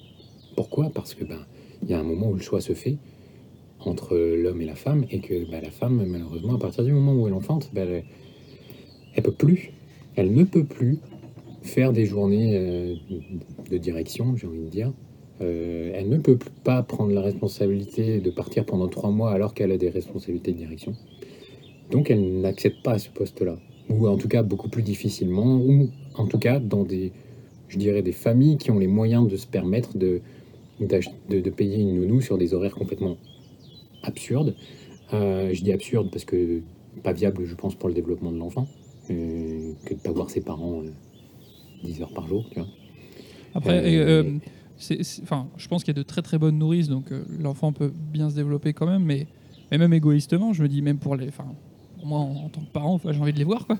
pourquoi? Parce que ben il y a un moment où le choix se fait entre l'homme et la femme et que ben, la femme malheureusement à partir du moment où elle enfante, ben, elle, peut plus, elle ne peut plus faire des journées euh, de direction, j'ai envie de dire. Euh, elle ne peut pas prendre la responsabilité de partir pendant trois mois alors qu'elle a des responsabilités de direction. Donc elle n'accède pas ce poste-là. Ou en tout cas beaucoup plus difficilement, ou en tout cas dans des, je dirais, des familles qui ont les moyens de se permettre de, de, de payer une nounou sur des horaires complètement absurdes. Euh, je dis absurde parce que pas viable, je pense, pour le développement de l'enfant, euh, que de pas voir ses parents euh, 10 heures par jour, tu vois. Après, Euh, et, c'est- c'est- enfin, je pense qu'il y a de très très bonnes nourrices, donc l'enfant peut bien se développer quand même, mais, mais même égoïstement, je me dis, même pour les. Enfin, moi, en, en tant que parent, j'ai envie de les voir, quoi.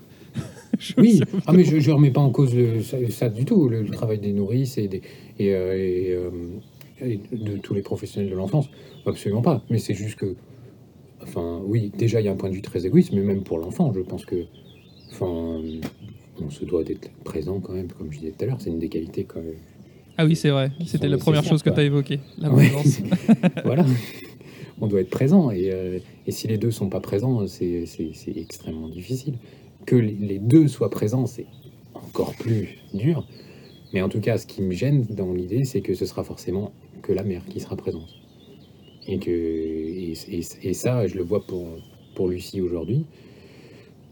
Oui, ah, mais je ne remets pas en cause le- ça, ça du tout, le, le travail des nourrices et, des, et, euh, et, euh, et de tous les professionnels de l'enfance. Absolument pas. Mais c'est juste que, enfin, oui, déjà, il y a un point de vue très égoïste, mais même pour l'enfant, je pense que, enfin, on se doit d'être présent quand même, comme je disais tout à l'heure, c'est une des qualités quand même. Ah oui, c'est vrai. C'était la première chose que tu as évoquée, la Ouais. voilà. On doit être présent. Et, euh, et si les deux sont pas présents, c'est extrêmement difficile. Que les deux soient présents, c'est encore plus dur. Mais en tout cas, ce qui me gêne dans l'idée, c'est que ce sera forcément que la mère qui sera présente. Et, que, et, et- et ça, je le vois pour, pour Lucie aujourd'hui.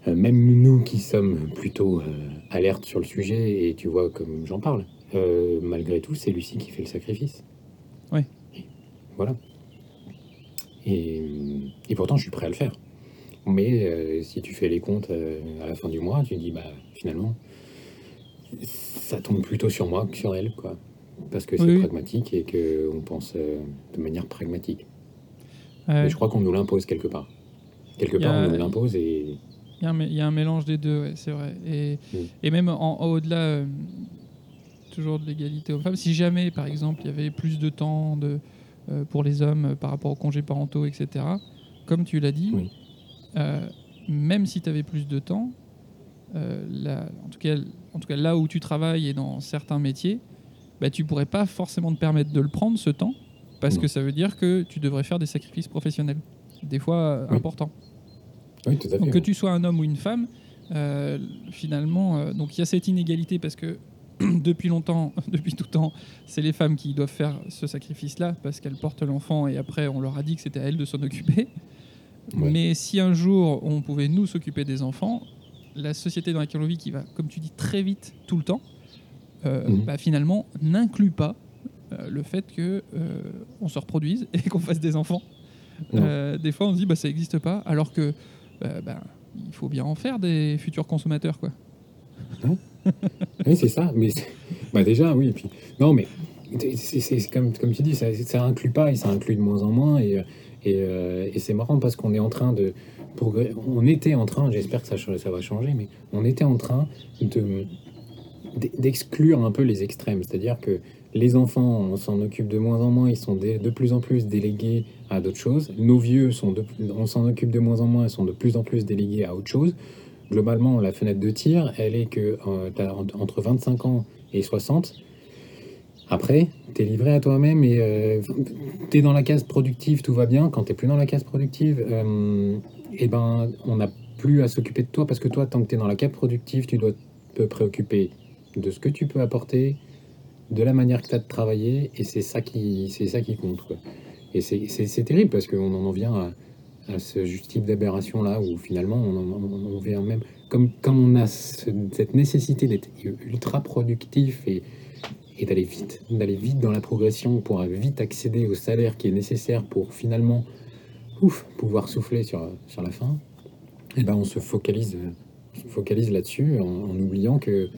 Euh, même nous qui sommes plutôt euh, alertes sur le sujet, et tu vois comme j'en parle, euh, malgré tout, c'est Lucie qui fait le sacrifice. Et voilà. Et, et pourtant, je suis prêt à le faire. Mais euh, si tu fais les comptes euh, à la fin du mois, tu dis, bah, finalement, ça tombe plutôt sur moi que sur elle, quoi. Parce que c'est Oui, pragmatique et qu'on pense euh, de manière pragmatique. Mais je crois qu'on nous l'impose quelque part. Quelque a- part, on nous l'impose et Il y, a un, mé- il y a un mélange des deux, ouais, c'est vrai. Et, Mm. et même en, en au-delà, toujours de l'égalité homme-femme, si jamais, par exemple, il y avait plus de temps de, pour les hommes par rapport aux congés parentaux, etc., comme tu l'as dit, Oui. Euh, même si tu avais plus de temps, euh, là, en, tout cas, en tout cas, là où tu travailles et dans certains métiers, bah, tu pourrais pas forcément te permettre de le prendre, ce temps, parce Non. que ça veut dire que tu devrais faire des sacrifices professionnels, des fois euh, Oui. importants. oui, tout à fait. Donc que tu sois un homme ou une femme, euh, finalement, donc il y a cette inégalité parce que depuis longtemps, depuis tout temps, c'est les femmes qui doivent faire ce sacrifice-là parce qu'elles portent l'enfant et après on leur a dit que c'était à elles de s'en occuper. Ouais. Mais si un jour on pouvait nous s'occuper des enfants, la société dans laquelle on vit, qui va, comme tu dis, très vite tout le temps, euh, Mhm. bah, finalement n'inclut pas euh, le fait que euh, on se reproduise et qu'on fasse des enfants. Euh, des fois, on se dit bah ça n'existe pas, alors que bah, bah, il faut bien en faire des futurs consommateurs, quoi. Oui, c'est ça. Mais bah déjà, oui. et Puis non, mais c'est comme tu dis, ça, ça inclut pas et ça inclut de moins en moins et et, euh, et c'est marrant parce qu'on est en train de on était en train, j'espère que ça va changer, mais on était en train de d'exclure un peu les extrêmes, c'est-à-dire que les enfants, on s'en occupe de moins en moins, ils sont de, plus en plus délégués à d'autres choses. Nos vieux on s'en occupe de moins en moins, ils sont de plus en plus délégués à autre chose. Globalement, la fenêtre de tir, elle est que euh, en- entre 25 ans et 60. Après, tu es livré à toi-même et tu es dans la case productive, tout va bien. Quand tu plus dans la case productive, euh, eh ben, on n'a plus à s'occuper de toi parce que toi, tant que tu es dans la case productive, tu dois te préoccuper de ce que tu peux apporter, de la manière que tu as de travailler et c'est ça qui, ça qui compte. Et c'est- terrible parce qu'on en en vient à, à ce type d'aberration là où finalement on, on, vient même comme comme on a ce- cette nécessité d'être ultra productif et, et d'aller vite d'aller vite dans la progression pour vite accéder au salaire qui est nécessaire pour finalement ouf, pouvoir souffler sur, sur la fin. Et ben on se focalise focalise là-dessus en, en oubliant que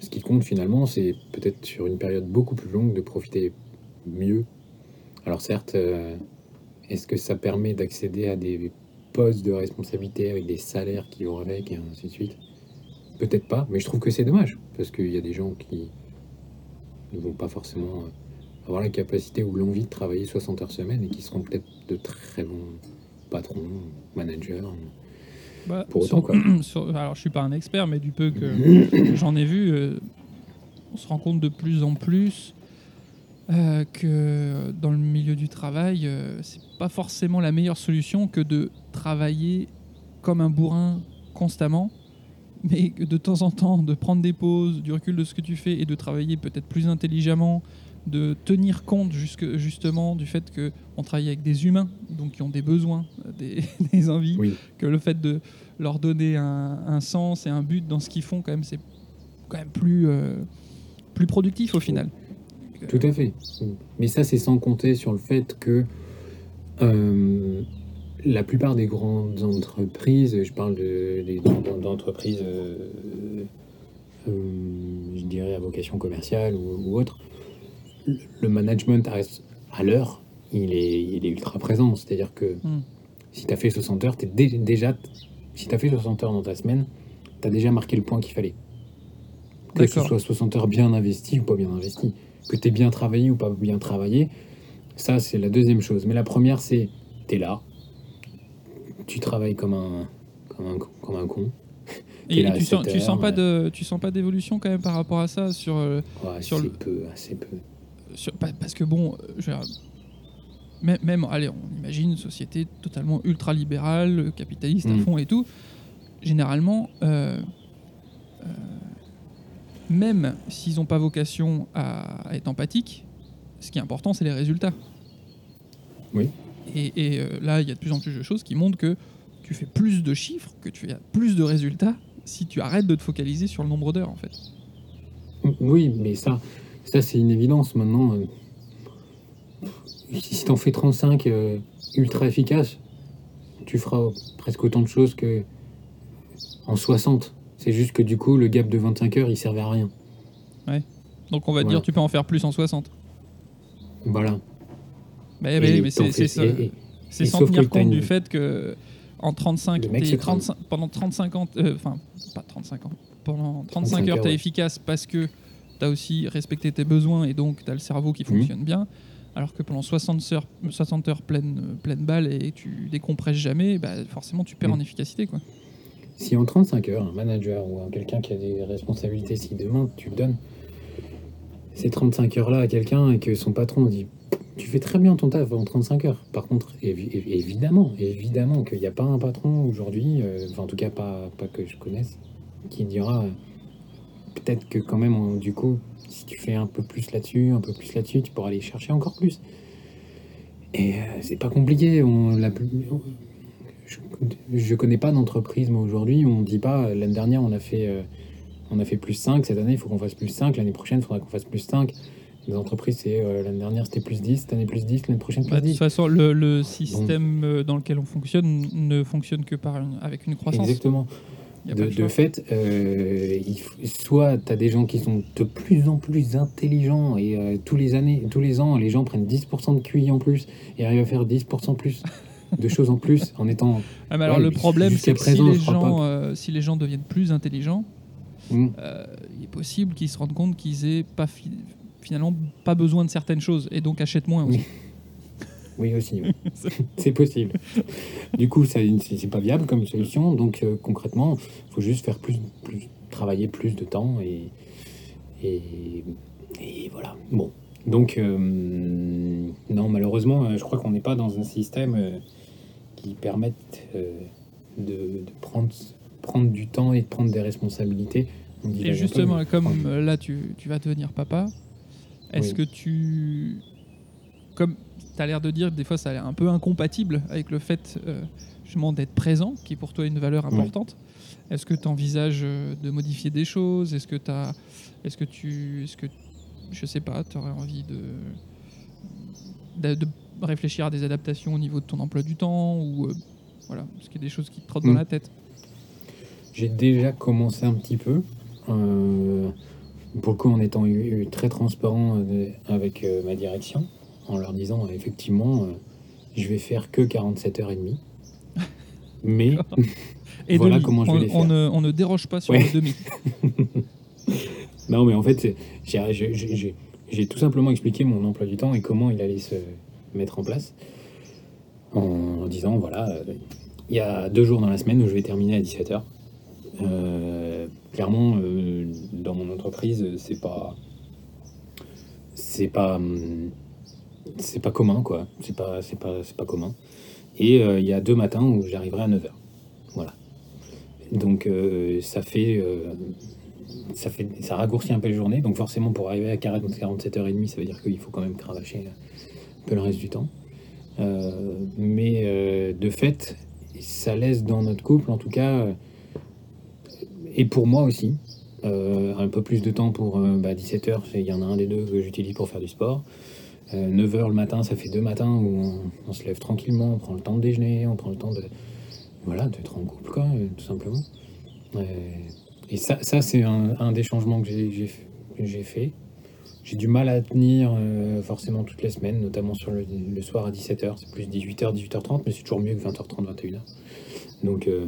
ce qui compte finalement c'est peut-être sur une période beaucoup plus longue de profiter mieux. Alors certes euh, est-ce que ça permet d'accéder à des postes de responsabilité avec des salaires qui vont avec et ainsi de suite? Peut-être pas, mais je trouve que c'est dommage parce qu'il y a des gens qui ne vont pas forcément euh, avoir la capacité ou l'envie de travailler 60 heures semaine et qui seront peut-être de très bons patrons, managers. Bah, Pour sur- autant, quoi. sur- alors, je suis pas un expert, mais du peu que j'en ai vu, euh, on se rend compte de plus en plus euh, que dans le milieu du travail, euh, c'est pas forcément la meilleure solution que de travailler comme un bourrin constamment, mais de temps en temps de prendre des pauses, du recul de ce que tu fais et de travailler peut-être plus intelligemment, de tenir compte jusque, justement du fait que on travaille avec des humains, donc qui ont des besoins, des, des envies, Oui, que le fait de leur donner un, un sens et un but dans ce qu'ils font, quand même, c'est quand même plus, euh, plus productif au final. tout à fait. Mais ça, c'est sans compter sur le fait que euh, la plupart des grandes entreprises, je parle de, d'entreprises, euh, euh, je dirais à vocation commerciale ou, ou autre, le management à, l'heure, il est, il est ultra présent. C'est-à-dire que Hmm. si tu as fait 60 heures, t'es dé- déjà, si tu as fait 60 heures dans ta semaine, tu as déjà marqué le point qu'il fallait. Que ce soit 60 heures bien investies ou pas bien investies, que tu aies bien travaillé ou pas bien travaillé, ça c'est la deuxième chose. Mais la première, c'est tu es là, tu travailles comme un, comme un, comme un con. Et, tu, sens, 7 tu sens pas de, tu sens pas d'évolution quand même par rapport à ça sur, euh, Ouais, Sur assez le- peu, assez peu. sur- parce que bon, euh, je même, même, allez, on imagine une société totalement ultra libérale, capitaliste à Mm. fond et tout. Généralement, euh, euh, même s'ils n'ont pas vocation à, à être empathiques, ce qui est important, c'est les résultats. Oui. Et, et, euh, là, il y a de plus en plus de choses qui montrent que tu fais plus de chiffres, que tu as plus de résultats si tu arrêtes de te focaliser sur le nombre d'heures, en fait. Oui, mais ça, ça c'est une évidence maintenant. euh, Si t'en fais 35 euh, ultra efficaces, tu feras presque autant de choses que en 60. C'est juste que du coup, le gap de 25 heures, il servait à rien. Donc on va te Voilà. dire tu peux en faire plus en 60. Voilà. Mais, Et mais, c'est sans tenir compte du fait que en 35, Le mec t'es se crame. 35 pendant 35 ans, euh, enfin pas 35 ans, pendant 35, 35 heures t'es ouais. efficace parce que t'as aussi respecté tes besoins et donc t'as le cerveau qui Mhm. fonctionne bien. Alors que pendant 60 heures, 60 heures pleine, pleine balle et tu décompresses jamais, bah forcément tu perds Mhm. en efficacité quoi. Si en 35 heures, un manager ou un quelqu'un qui a des responsabilités, si demain tu donnes ces 35 heures-là à quelqu'un et que son patron dit Tu fais très bien ton taf en 35 heures. Par contre, évi- évi- évidemment, évidemment qu'il n'y a pas un patron aujourd'hui, euh, enfin en tout cas pas, pas que je connaisse, qui dira euh, peut-être que quand même, en- du coup, si tu fais un peu plus là-dessus, un peu plus là-dessus, tu pourras aller chercher encore plus. Et euh, c'est pas compliqué. On, la, je, je connais pas d'entreprise, moi, aujourd'hui, où on dit pas, euh, l'année dernière, on a fait, euh, on a fait plus 5, cette année, il faut qu'on fasse plus 5, l'année prochaine, il faudra qu'on fasse plus 5. Les entreprises, c'est euh, l'année dernière, c'était plus 10, cette année, plus 10, l'année prochaine, plus Bah, de toute 10. façon, le, le système euh, dans lequel on fonctionne ne fonctionne que par une- avec une croissance. Exactement. De, fait, euh, il soit tu as des gens qui sont de plus en plus intelligents et euh, tous, les années, tous les ans, les gens prennent 10% de QI en plus et arrivent à faire 10% plus de choses en plus en étant. Ah, mais alors Ouais, le problème, c'est que si les, gens, pas euh, si les gens deviennent plus intelligents, euh, il est possible qu'ils se rendent compte qu'ils aient pas fi- finalement pas besoin de certaines choses et donc achètent moins. aussi. Oui. Oui, aussi. c'est possible. Du coup, ça, c'est pas viable comme solution. Donc, euh, concrètement, il faut juste faire plus, plus, travailler plus de temps et, et, et voilà. Bon. Donc, euh, non, malheureusement, euh, je crois qu'on n'est pas dans un système euh, qui permette de, de prendre, prendre du temps et de prendre des responsabilités. Et justement, comme là tu, tu vas devenir papa, est-ce Oui. que tu. Comme tu as l'air de dire, des fois ça a l'air un peu incompatible avec le fait euh, justement d'être présent, qui est pour toi une valeur importante. Est-ce que tu envisages de modifier des choses? Est-ce que as. Est-ce que tu. Est-ce que. Je sais pas, tu aurais envie de, de. de réfléchir à des adaptations au niveau de ton emploi du temps ou. euh, voilà, qu'il y a des choses qui te trottent dans Mm. la tête? J'ai déjà commencé un petit peu. euh, pour le coup, en étant eu- eu très transparent euh, avec euh, ma direction, en leur disant euh, effectivement, euh, je vais faire que 47 heures et demie. Mais Et Voilà demi. comment je vais on, les on faire. ne, on ne déroge pas sur Ouais. le demi. non, mais en fait, j'ai- tout simplement expliqué mon emploi du temps et comment il allait se mettre en place, en disant voilà, euh, il y a deux jours dans la semaine où je vais terminer à 17 heures. Euh, clairement, euh, dans mon entreprise, c'est pas, c'est pas, hum, c'est pas commun quoi. C'est pas, c'est pas, c'est pas commun. Et euh, il y a deux matins où j'arriverai à 9 heures. Voilà. Donc euh, ça fait, euh, ça fait, ça raccourcit un peu les journées. Donc forcément, pour arriver à 40, 47 heures et demie, ça veut dire qu'il faut quand même cravacher un peu le reste du temps. Euh, mais euh, de fait, ça laisse dans notre couple, en tout cas, euh, et pour moi aussi, euh, un peu plus de temps pour 17 heures. Il y en a un des deux que j'utilise pour faire du sport. 9 heures le matin, ça fait deux matins où on, se lève tranquillement, on prend le temps de déjeuner, on prend le temps de, voilà, d'être en couple, quoi, euh, tout simplement. Euh, et ça, ça c'est un, des changements que j'ai, fait. J'ai du mal à tenir euh, forcément toutes les semaines, notamment sur le, le soir à 17h. C'est plus 18h, 18h30, mais c'est toujours mieux que 20h30, 21h. Donc, euh,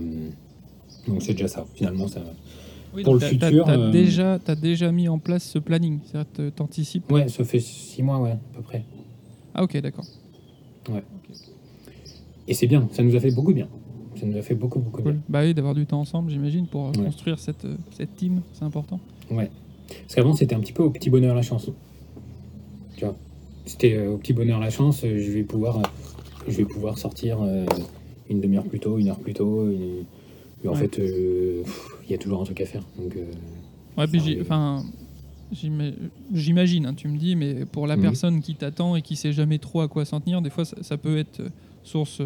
donc c'est déjà ça. Finalement, ça. Oui, Pour le futur, t'as euh, déjà, t'as déjà mis en place ce planning, c'est-à-dire que t'anticipes. Ouais, ça fait 6 mois, ouais, à peu près. Ah ok, d'accord. Et c'est bien, ça nous a fait beaucoup bien. Ça nous a fait beaucoup, beaucoup Cool. bien. Bah oui, d'avoir du temps ensemble, j'imagine, pour euh, Ouais. construire cette, euh, cette team, c'est important. Ouais. Parce qu'avant, c'était un petit peu au petit bonheur la chance. Tu vois C'était euh, au petit bonheur la chance, je vais pouvoir, euh, je vais pouvoir sortir une demi-heure plus tôt, une heure plus tôt. Et en Ouais. fait, euh, il y a toujours un truc à faire. Donc, euh, Ouais, puis enfin, j'ima- j'imagine, hein, tu me dis, mais pour la Mhm. personne qui t'attend et qui sait jamais trop à quoi s'en tenir, des fois ça, ça peut être euh, source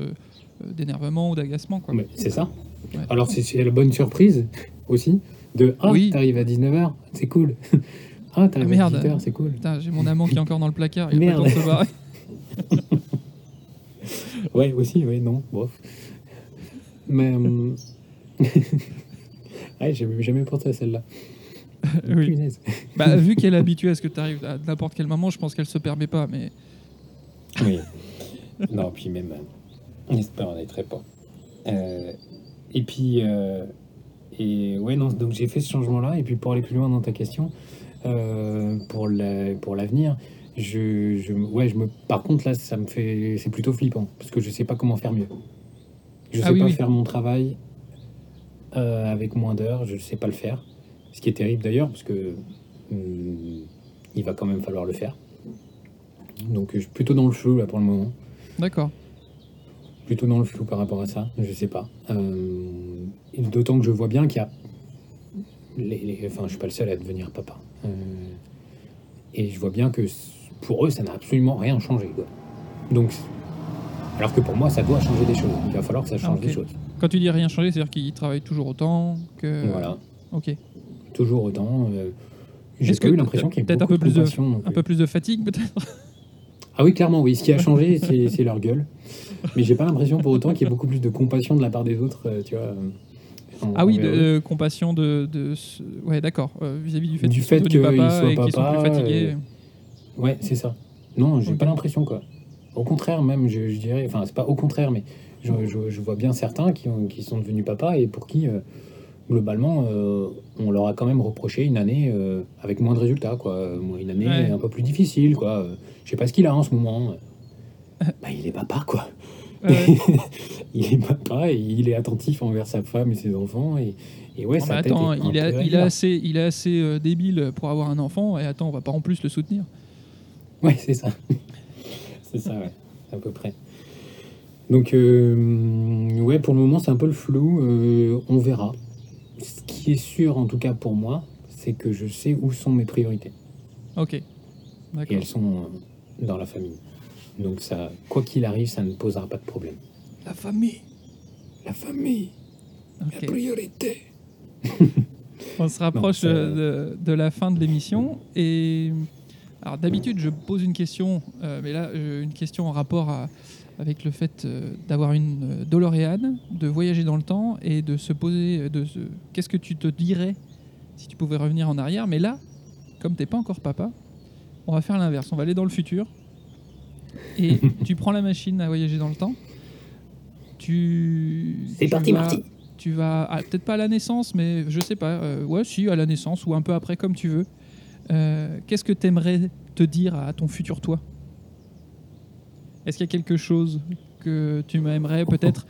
d'énervement ou d'agacement. quoi. mais c'est ça. Ouais. Alors, c'est- la bonne surprise aussi de Ah, Oui. t'arrives à 19h, c'est cool. ah, t'arrives Ah, à merde. 18h, c'est cool. J'ai mon amant qui est encore dans le placard, il pas Merde. se barrer. Ouais, aussi, ouais, non, bref. Mais. euh, ouais, j'avais jamais pensé à celle-là. Oui. Bah, vu qu'elle est habituée à ce que tu arrives à n'importe quel moment, je pense qu'elle se permet pas. Mais Oui. non, puis même. euh, J'espère on très pas. Euh, et puis. euh, et ouais, non, donc j'ai fait ce changement-là. Et puis pour aller plus loin dans ta question, euh, pour la- pour l'avenir, je, je, ouais, je me, par contre, là, ça me fait. C'est plutôt flippant. Parce que je sais pas comment faire mieux. Je sais Ah oui, pas oui. faire mon travail euh, avec moins d'heures. Je sais pas le faire. Ce qui est terrible d'ailleurs, parce que. hum, il va quand même falloir le faire. Donc je suis plutôt dans le flou là pour le moment. d'accord. Plutôt dans le flou par rapport à ça, je sais pas. Euh, D'autant que je vois bien qu'il y a. Les, les- enfin, je suis pas le seul à devenir papa. Euh, et je vois bien que pour eux, ça n'a absolument rien changé. quoi. Donc, alors que pour moi, ça doit changer des choses. Il va falloir que ça change des choses. Quand tu dis rien changer, c'est-à-dire qu'il travaille toujours autant que. Voilà, Ok. toujours autant. euh, J'ai eu l'impression qu'il y ait peut-être un peu plus de- non Un peu plus de fatigue peut-être? Ah oui, clairement, oui. Ce qui a changé, c'est leur gueule. Mais j'ai pas l'impression pour autant qu'il y ait beaucoup plus de compassion de la part des autres, euh, tu vois. euh, en- Ah oui, de, euh, compassion de, de ce- ouais d'accord euh, vis-à-vis du fait Du qu'ils fait qu'ils soient et qu'ils sont papa, plus fatigués. euh, Ouais, c'est ça. Non, j'ai Ok. pas l'impression, quoi. Au contraire, même, je, je dirais, enfin, c'est pas au contraire, mais je, je- je vois bien certains qui, ont- qui sont devenus papa et pour qui, euh, globalement, euh, on leur a quand même reproché une année euh, avec moins de résultats, quoi. Une année Ouais. un peu plus difficile, quoi. Je sais pas ce qu'il a en ce moment. Bah, il est papa, quoi. Ouais. il est papa et il est attentif envers sa femme et ses enfants. Et, et ouais, Non, sa mais tête attends, est il est, peu il est assez, il est assez débile pour avoir un enfant et attends, on va pas en plus le soutenir. Ouais, c'est ça. c'est ça, ouais, à peu près. Donc, euh, ouais, pour le moment, c'est un peu le flou. euh, on verra. Ce qui est sûr, en tout cas pour moi, c'est que je sais où sont mes priorités. Ok. Et elles sont euh, dans la famille. Donc, ça, quoi qu'il arrive, ça ne posera pas de problème. La famille. La famille, Ok. priorité. On se rapproche euh, de, de la fin de l'émission et alors d'habitude je pose une question, euh, mais là une question en rapport à- avec le fait euh, d'avoir une euh, DeLorean, de voyager dans le temps et de se poser, euh, de se... qu'est-ce que tu te dirais si tu pouvais revenir en arrière? Mais là, comme t'es pas encore papa, on va faire l'inverse, on va aller dans le futur et tu prends la machine à voyager dans le temps. Tu. C'est tu parti, vas- Marty. tu vas ah, peut-être pas à la naissance, mais je sais pas. euh, ouais, si à la naissance ou un peu après, comme tu veux. Euh, Qu'est-ce que t'aimerais te dire à ton futur toi? Est-ce qu'il y a quelque chose que tu aimerais peut-être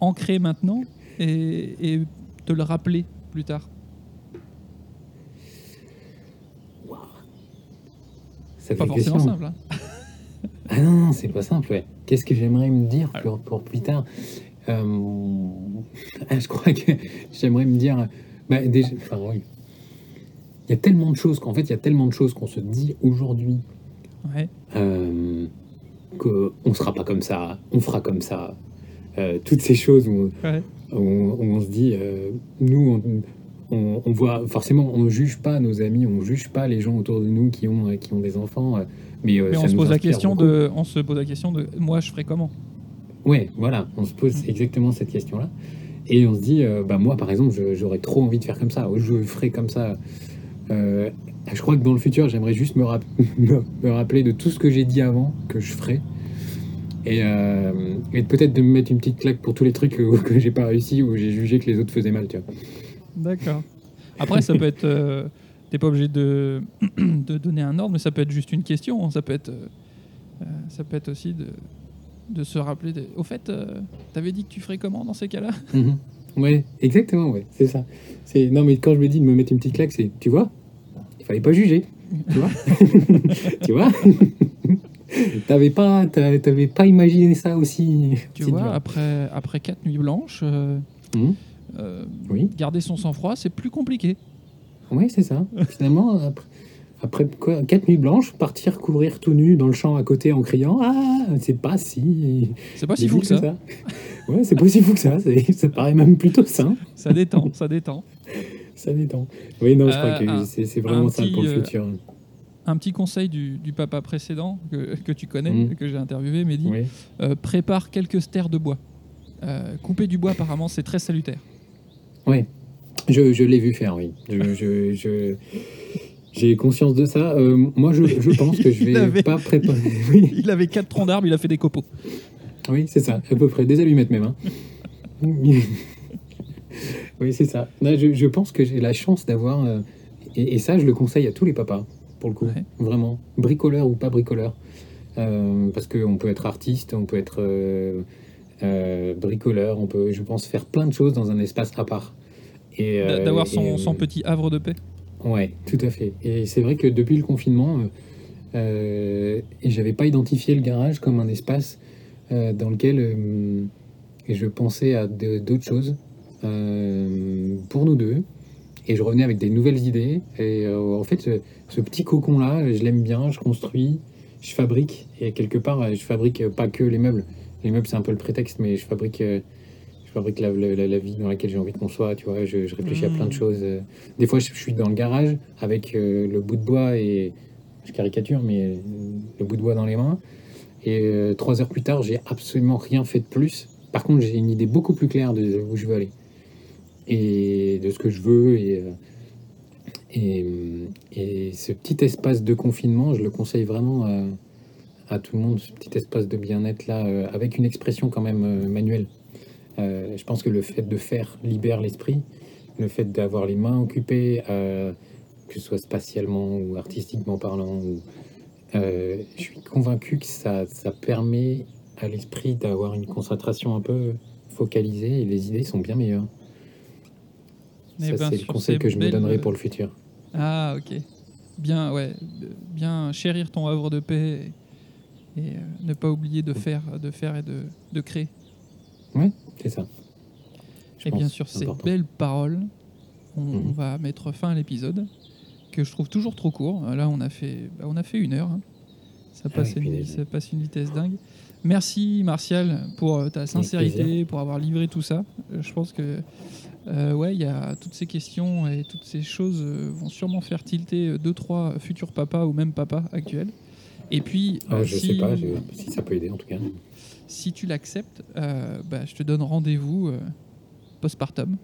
ancrer maintenant et, et te le rappeler plus tard? Ça Pas fait forcément question. simple. hein. Ah non, non, c'est pas simple, ouais. Qu'est-ce que j'aimerais me dire Ah. pour, pour plus tard? Euh, Je crois que j'aimerais me dire... Bah, déjà, enfin, oui. Il y a tellement de choses qu'en fait, il y a tellement de choses qu'on se dit aujourd'hui Ouais. euh, qu'on sera pas comme ça, on fera comme ça. Euh, toutes ces choses où, Ouais. on, se dit, euh, nous, on, voit forcément, on juge pas nos amis, on juge pas les gens autour de nous qui ont, qui ont des enfants, euh, mais, euh, Mais ça on se pose la question beaucoup. de, on se pose la question de, moi je ferais comment? Ouais, voilà, on se pose Mm. exactement cette question-là. Et on se dit, euh, bah moi par exemple, j'aurais trop envie de faire comme ça, ou je ferais comme ça. Euh, je crois que dans le futur, j'aimerais juste me, me- rappeler de tout ce que j'ai dit avant que je ferais. Et, euh, et peut-être de me mettre une petite claque pour tous les trucs que, que j'ai pas réussi ou j'ai jugé que les autres faisaient mal, tu vois. D'accord. Après, ça peut être. euh, T'es pas obligé de, de donner un ordre, mais ça peut être juste une question. Ça peut être, ça peut être aussi de, de se rappeler. de- Au fait, t'avais dit que tu ferais comment dans ces cas-là? Mhm. Ouais, exactement, ouais, c'est ça. C'est non, mais quand je me dis de me mettre une petite claque, c'est tu vois, il fallait pas juger, tu vois, tu vois. T'avais pas, t'a- t'avais pas imaginé ça aussi. Tu vois, dur. après, après quatre nuits blanches, euh, Mhm. euh, Oui. garder son sang-froid, c'est plus compliqué. Ouais, c'est ça. Finalement, après, après quatre nuits blanches, partir courir tout nu dans le champ à côté en criant ah, c'est pas si. C'est pas si fou que ça. Ouais, c'est pas si fou que ça. Ça paraît même plutôt sain. Ça détend, ça détend. Ça détend. Oui, non, je crois Euh, que c'est vraiment ça pour le euh, futur. Un petit conseil du, du papa précédent que, que tu connais, Mhm. que j'ai interviewé, Mehdi. Oui. Euh, prépare quelques stères de bois. Couper du bois, apparemment, c'est très salutaire. Ouais, je, je l'ai vu faire, oui. Je, je, je- j'ai conscience de ça. Euh, moi, je, je pense que je vais avait- pas préparer. Oui, Il avait quatre troncs d'arbres, il a fait des copeaux. oui c'est ça, à peu près. Des allumettes même. hein. oui, c'est ça. Là, je, je pense que j'ai la chance d'avoir. euh, et, et ça, je le conseille à tous les papas, pour le coup. Ouais. Vraiment. Bricoleur ou pas bricoleur. Euh, parce qu'on peut être artiste, on peut être bricoleur, on peut, je pense, faire plein de choses dans un espace à part. Et, D'avoir son petit havre de paix. Ouais, tout à fait. Et c'est vrai que depuis le confinement, euh, euh, et j'avais pas identifié le garage comme un espace euh, dans lequel euh, je pensais à d'autres choses euh, pour nous deux. Et je revenais avec des nouvelles idées. Et en fait, ce, ce petit cocon-là, je l'aime bien, je construis, je fabrique. Et quelque part, je fabrique pas que les meubles. Les meubles, c'est un peu le prétexte, mais je fabrique, je fabrique la, la- la vie dans laquelle j'ai envie qu'on soit. Tu vois, je, je réfléchis à plein de Mm. choses. Des fois, je, je suis dans le garage avec euh, le bout de bois et je caricature, mais euh, le bout de bois dans les mains. Et euh, trois heures plus tard, j'ai absolument rien fait de plus. Par contre, j'ai une idée beaucoup plus claire de où je veux aller et de ce que je veux. Et, et, et ce petit espace de confinement, je le conseille vraiment à, à tout le monde, ce petit espace de bien-être là, avec une expression quand même manuelle. Euh, je pense que le fait de faire libère l'esprit, le fait d'avoir les mains occupées, euh, que ce soit spatialement ou artistiquement parlant, ou, euh, je suis convaincu que ça, ça permet à l'esprit d'avoir une concentration un peu focalisée et les idées sont bien meilleures. Ça, ben, c'est le conseil que je me donnerai pour le futur. Ah, ok. Bien, ouais. Bien chérir ton havre de paix et, et, ne pas oublier de faire, de faire et de, de créer. C'est ça. Je Et bien pense, sur c'est ces important. belles paroles, on, Mhm. on va mettre fin à l'épisode que je trouve toujours trop court. Là, on a fait, bah, on a fait une heure. hein. Ça, passe Ah oui, une, ça passe une vitesse dingue. Merci Martial pour euh, ta sincérité, pour avoir livré tout ça. Euh, Je pense que euh, ouais, il y a toutes ces questions et toutes ces choses euh, vont sûrement faire tilter euh, deux trois futurs papas ou même papas actuels. Et puis, Ah, euh, je si, sais pas je- si ça peut aider en tout cas. Si tu l'acceptes, euh, bah, je te donne rendez-vous euh, postpartum.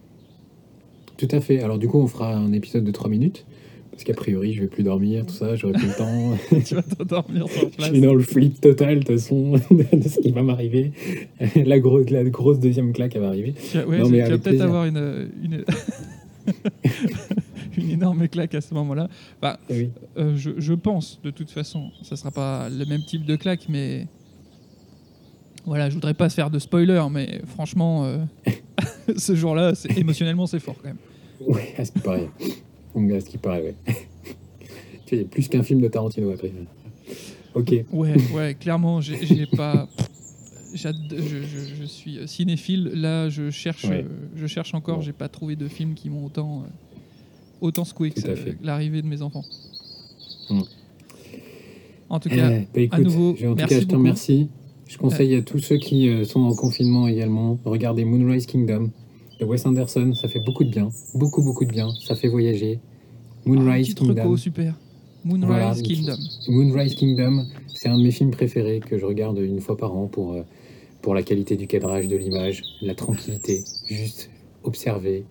Tout à fait. Alors du coup, on fera un épisode de 3 minutes. Parce qu'a priori, je vais plus dormir, tout ça, j'aurai plus le temps. tu vas t'endormir sur je place. suis dans le flip total de toute façon de ce qui va m'arriver. La, grosse la grosse deuxième claque, elle va arriver. Tu vas, ouais, Non, tu- mais tu vas peut-être avoir une, une, une énorme claque à ce moment-là. Bah, Eh oui. euh, je, je pense, de toute façon, ça sera pas le même type de claque, mais voilà, je voudrais pas se faire de spoiler, mais franchement, euh, ce jour-là, c'est- émotionnellement, c'est fort quand même. Ouais, à ce qui paraît. À ce qui paraît, ouais. tu vois, il y a plus qu'un film de Tarantino après. Ok. Ouais, ouais, clairement, j'ai pas. Je, je- je suis cinéphile. Là, je cherche, Ouais. je cherche encore. Bon. J'ai pas trouvé de films qui m'ont autant, euh, autant secoué que Tout à ça- fait. l'arrivée de mes enfants. Mm. En tout cas, Eh, bah, écoute, nouveau, je- en tout cas, je te remercie. Je conseille à tous ceux qui euh, sont en confinement également, regardez Moonrise Kingdom de Wes Anderson. Ça fait beaucoup de bien. Beaucoup, beaucoup de bien. Ça fait voyager. Ah, Moonrise petit Kingdom. reco, super. Moonrise Voilà, Kingdom. Moonrise Kingdom, c'est un de mes films préférés que je regarde une fois par an pour, euh, pour la qualité du cadrage, de l'image, la tranquillité, juste observer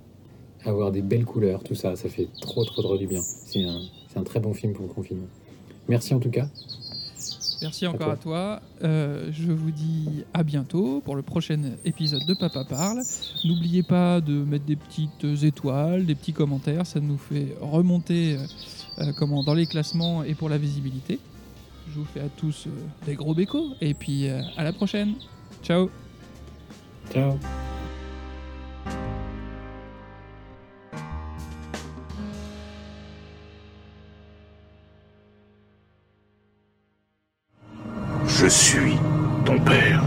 avoir des belles couleurs, tout ça, ça fait trop trop trop du bien. C'est un, c'est un très bon film pour le confinement. Merci en tout cas. Merci encore à toi. Euh, je vous dis à bientôt pour le prochain épisode de Papa Parle. N'oubliez pas de mettre des petites étoiles, des petits commentaires, ça nous fait remonter euh, euh, comment, dans les classements et pour la visibilité. Je vous fais à tous euh, des gros bécos et puis à la prochaine. Ciao Ciao. Je suis ton père.